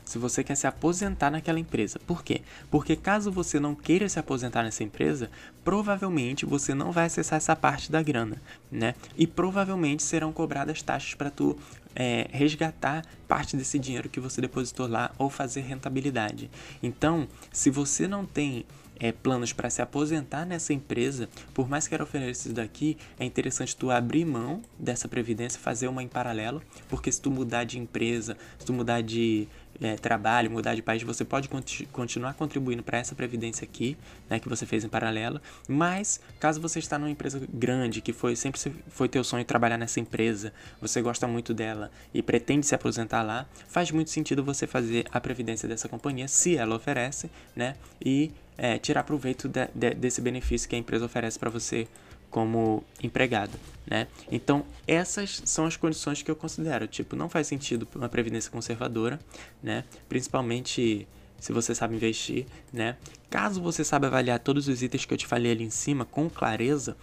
se você quer se aposentar naquela empresa. Por quê? Porque caso você não queira se aposentar nessa empresa, provavelmente você não vai acessar essa parte da grana, né? E provavelmente serão cobradas taxas para tu é, resgatar parte desse dinheiro que você depositou lá ou fazer rentabilidade. Então, se você não tem é, planos para se aposentar nessa empresa, por mais que era oferecido daqui, é interessante tu abrir mão dessa previdência, fazer uma em paralelo, porque se tu mudar de empresa, se tu mudar de é, trabalho, mudar de país, você pode conti continuar contribuindo para essa previdência aqui, né, que você fez em paralelo. Mas caso você está numa empresa grande, que foi sempre foi teu sonho trabalhar nessa empresa, você gosta muito dela e pretende se aposentar lá, faz muito sentido você fazer a previdência dessa companhia, se ela oferece, né, e é, tirar proveito de, de, desse benefício que a empresa oferece para você como empregado, né? Então, essas são as condições que eu considero. Tipo, não faz sentido uma previdência conservadora, né? Principalmente se você sabe investir, né? Caso você saiba avaliar todos os itens que eu te falei ali em cima com clareza,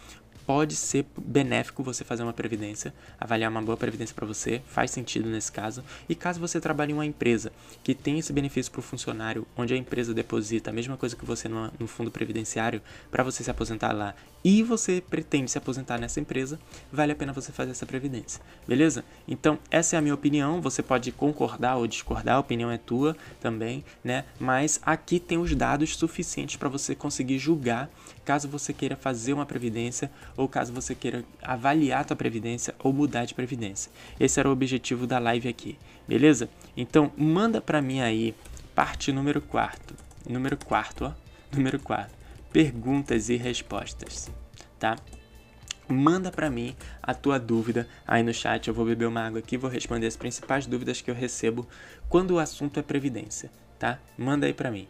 pode ser benéfico você fazer uma previdência, avaliar uma boa previdência para você, faz sentido nesse caso. E caso você trabalhe em uma empresa que tem esse benefício para o funcionário, onde a empresa deposita a mesma coisa que você no, no fundo previdenciário para você se aposentar lá e você pretende se aposentar nessa empresa, vale a pena você fazer essa previdência, beleza? Então, essa é a minha opinião, você pode concordar ou discordar, a opinião é tua também, né? Mas aqui tem os dados suficientes para você conseguir julgar caso você queira fazer uma previdência ou caso você queira avaliar a tua previdência ou mudar de previdência. Esse era o objetivo da live aqui, beleza? Então, manda para mim aí parte número 4. Número 4, ó. Número 4 perguntas e respostas, tá? Manda para mim a tua dúvida aí no chat, eu vou beber uma água aqui vou responder as principais dúvidas que eu recebo quando o assunto é previdência, tá? Manda aí para mim.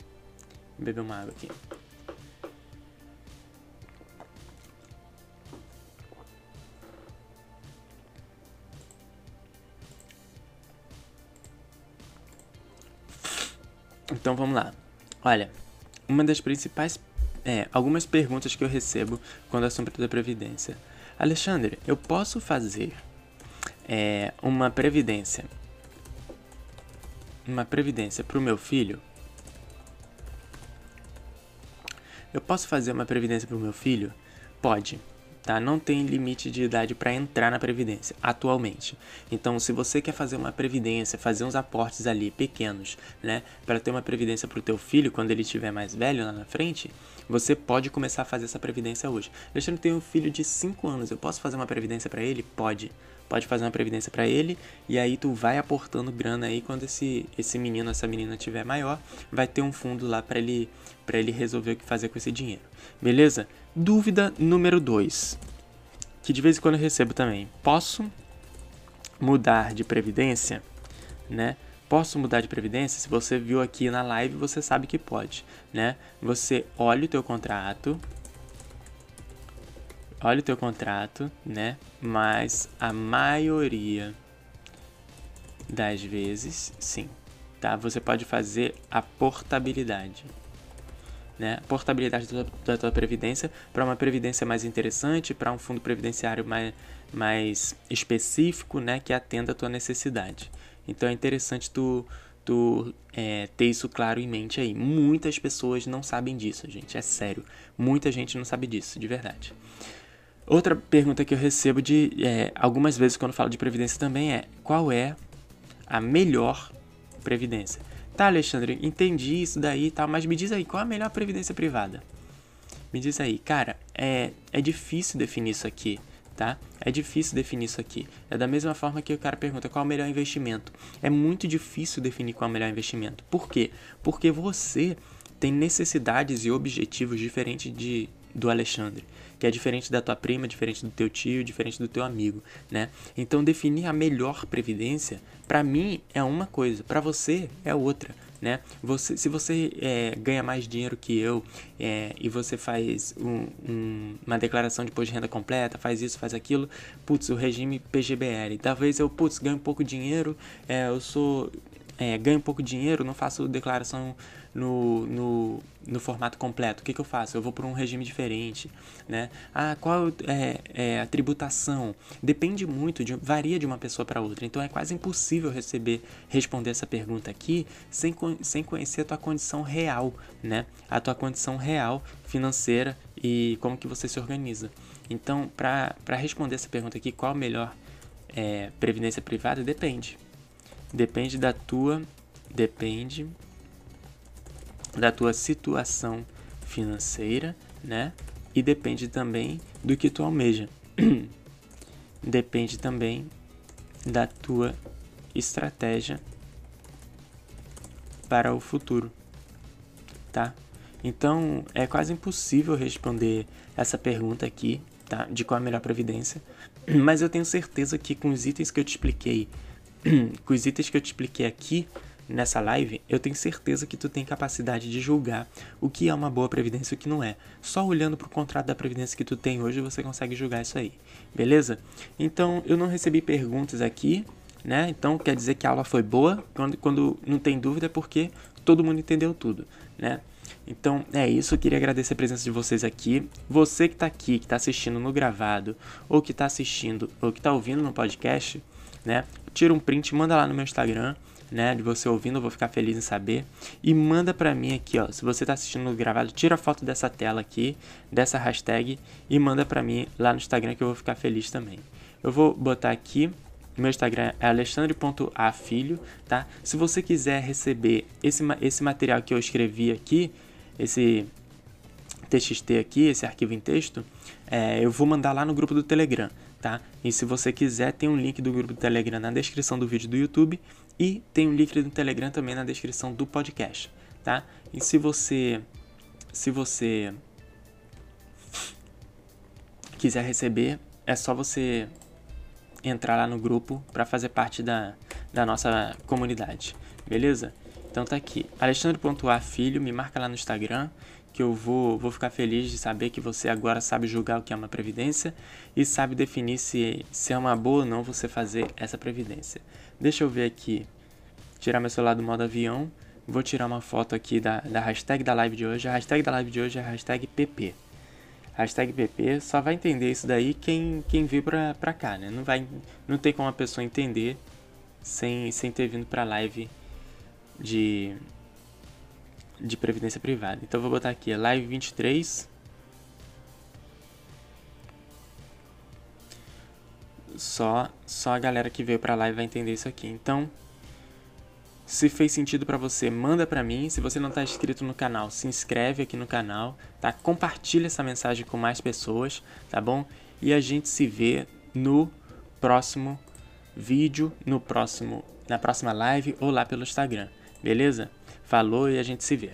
Vou beber uma água aqui. Então vamos lá. Olha, uma das principais é, algumas perguntas que eu recebo quando assunto é da Previdência. Alexandre, eu posso fazer é, uma previdência uma previdência para o meu filho? Eu posso fazer uma previdência para o meu filho? Pode tá? Não tem limite de idade para entrar na previdência atualmente. Então, se você quer fazer uma previdência, fazer uns aportes ali pequenos, né, para ter uma previdência para o teu filho quando ele estiver mais velho lá na frente, você pode começar a fazer essa previdência hoje. Alexandre tem um filho de 5 anos, eu posso fazer uma previdência para ele? Pode. Pode fazer uma previdência para ele e aí tu vai aportando grana aí quando esse esse menino, essa menina tiver maior, vai ter um fundo lá para ele para ele resolver o que fazer com esse dinheiro. Beleza? Dúvida número 2, que de vez em quando eu recebo também. Posso mudar de previdência, né? Posso mudar de previdência? Se você viu aqui na live, você sabe que pode, né? Você olha o teu contrato, olha o teu contrato, né? Mas a maioria das vezes, sim, tá? Você pode fazer a portabilidade né, portabilidade da, da tua previdência para uma previdência mais interessante, para um fundo previdenciário mais, mais específico, né, que atenda a tua necessidade. Então é interessante tu, tu é, ter isso claro em mente aí. Muitas pessoas não sabem disso, gente, é sério. Muita gente não sabe disso, de verdade. Outra pergunta que eu recebo de é, algumas vezes quando falo de previdência também é qual é a melhor previdência? Tá, Alexandre, entendi isso daí e tal, mas me diz aí, qual a melhor previdência privada? Me diz aí, cara, é, é difícil definir isso aqui, tá? É difícil definir isso aqui. É da mesma forma que o cara pergunta qual é o melhor investimento. É muito difícil definir qual é o melhor investimento. Por quê? Porque você tem necessidades e objetivos diferentes de, do Alexandre, que é diferente da tua prima, diferente do teu tio, diferente do teu amigo, né? Então definir a melhor previdência, para mim é uma coisa, para você é outra, né? Você, se você é, ganha mais dinheiro que eu é, e você faz um, um, uma declaração de imposto de renda completa, faz isso, faz aquilo, putz, o regime PGBL. Talvez eu, putz, ganho pouco dinheiro, é, eu sou é, ganho pouco dinheiro, não faço declaração no, no, no formato completo. O que, que eu faço? Eu vou para um regime diferente, né? Ah, qual é, é, a tributação? Depende muito, de, varia de uma pessoa para outra. Então é quase impossível receber, responder essa pergunta aqui sem, sem conhecer a tua condição real, né? A tua condição real financeira e como que você se organiza. Então, para responder essa pergunta aqui, qual a melhor é, previdência privada? Depende. Depende da tua, depende da tua situação financeira, né? E depende também do que tu almeja. depende também da tua estratégia para o futuro, tá? Então, é quase impossível responder essa pergunta aqui, tá? De qual é a melhor previdência, mas eu tenho certeza que com os itens que eu te expliquei com os itens que eu te expliquei aqui nessa live, eu tenho certeza que tu tem capacidade de julgar o que é uma boa previdência e o que não é. Só olhando para o contrato da previdência que tu tem hoje, você consegue julgar isso aí. Beleza? Então, eu não recebi perguntas aqui, né? Então, quer dizer que a aula foi boa. Quando, quando não tem dúvida é porque todo mundo entendeu tudo, né? Então é isso, eu queria agradecer a presença de vocês aqui. Você que está aqui, que está assistindo no gravado, ou que está assistindo, ou que está ouvindo no podcast, né? Tira um print, manda lá no meu Instagram, né? De você ouvindo, eu vou ficar feliz em saber. E manda pra mim aqui, ó. Se você tá assistindo gravado, tira a foto dessa tela aqui, dessa hashtag, e manda pra mim lá no Instagram que eu vou ficar feliz também. Eu vou botar aqui meu Instagram é alexandre.afilho, tá? Se você quiser receber esse, esse material que eu escrevi aqui, esse TXT aqui, esse arquivo em texto, é, eu vou mandar lá no grupo do Telegram, tá? E se você quiser, tem um link do grupo do Telegram na descrição do vídeo do YouTube e tem um link do Telegram também na descrição do podcast, tá? E se você se você quiser receber, é só você entrar lá no grupo para fazer parte da, da nossa comunidade, beleza? Então tá aqui, alexandre.a filho, me marca lá no Instagram que eu vou, vou ficar feliz de saber que você agora sabe julgar o que é uma previdência e sabe definir se, se é uma boa ou não você fazer essa previdência. Deixa eu ver aqui, tirar meu celular do modo avião, vou tirar uma foto aqui da, da hashtag da live de hoje. A hashtag da live de hoje é hashtag PP. Hashtag PP só vai entender isso daí quem, quem veio pra, pra cá, né? Não, vai, não tem como a pessoa entender sem, sem ter vindo pra live de, de previdência privada. Então vou botar aqui, live 23. Só, só a galera que veio pra live vai entender isso aqui. Então, se fez sentido para você, manda para mim. Se você não está inscrito no canal, se inscreve aqui no canal, tá? Compartilha essa mensagem com mais pessoas, tá bom? E a gente se vê no próximo vídeo, no próximo, na próxima live ou lá pelo Instagram, beleza? Falou e a gente se vê.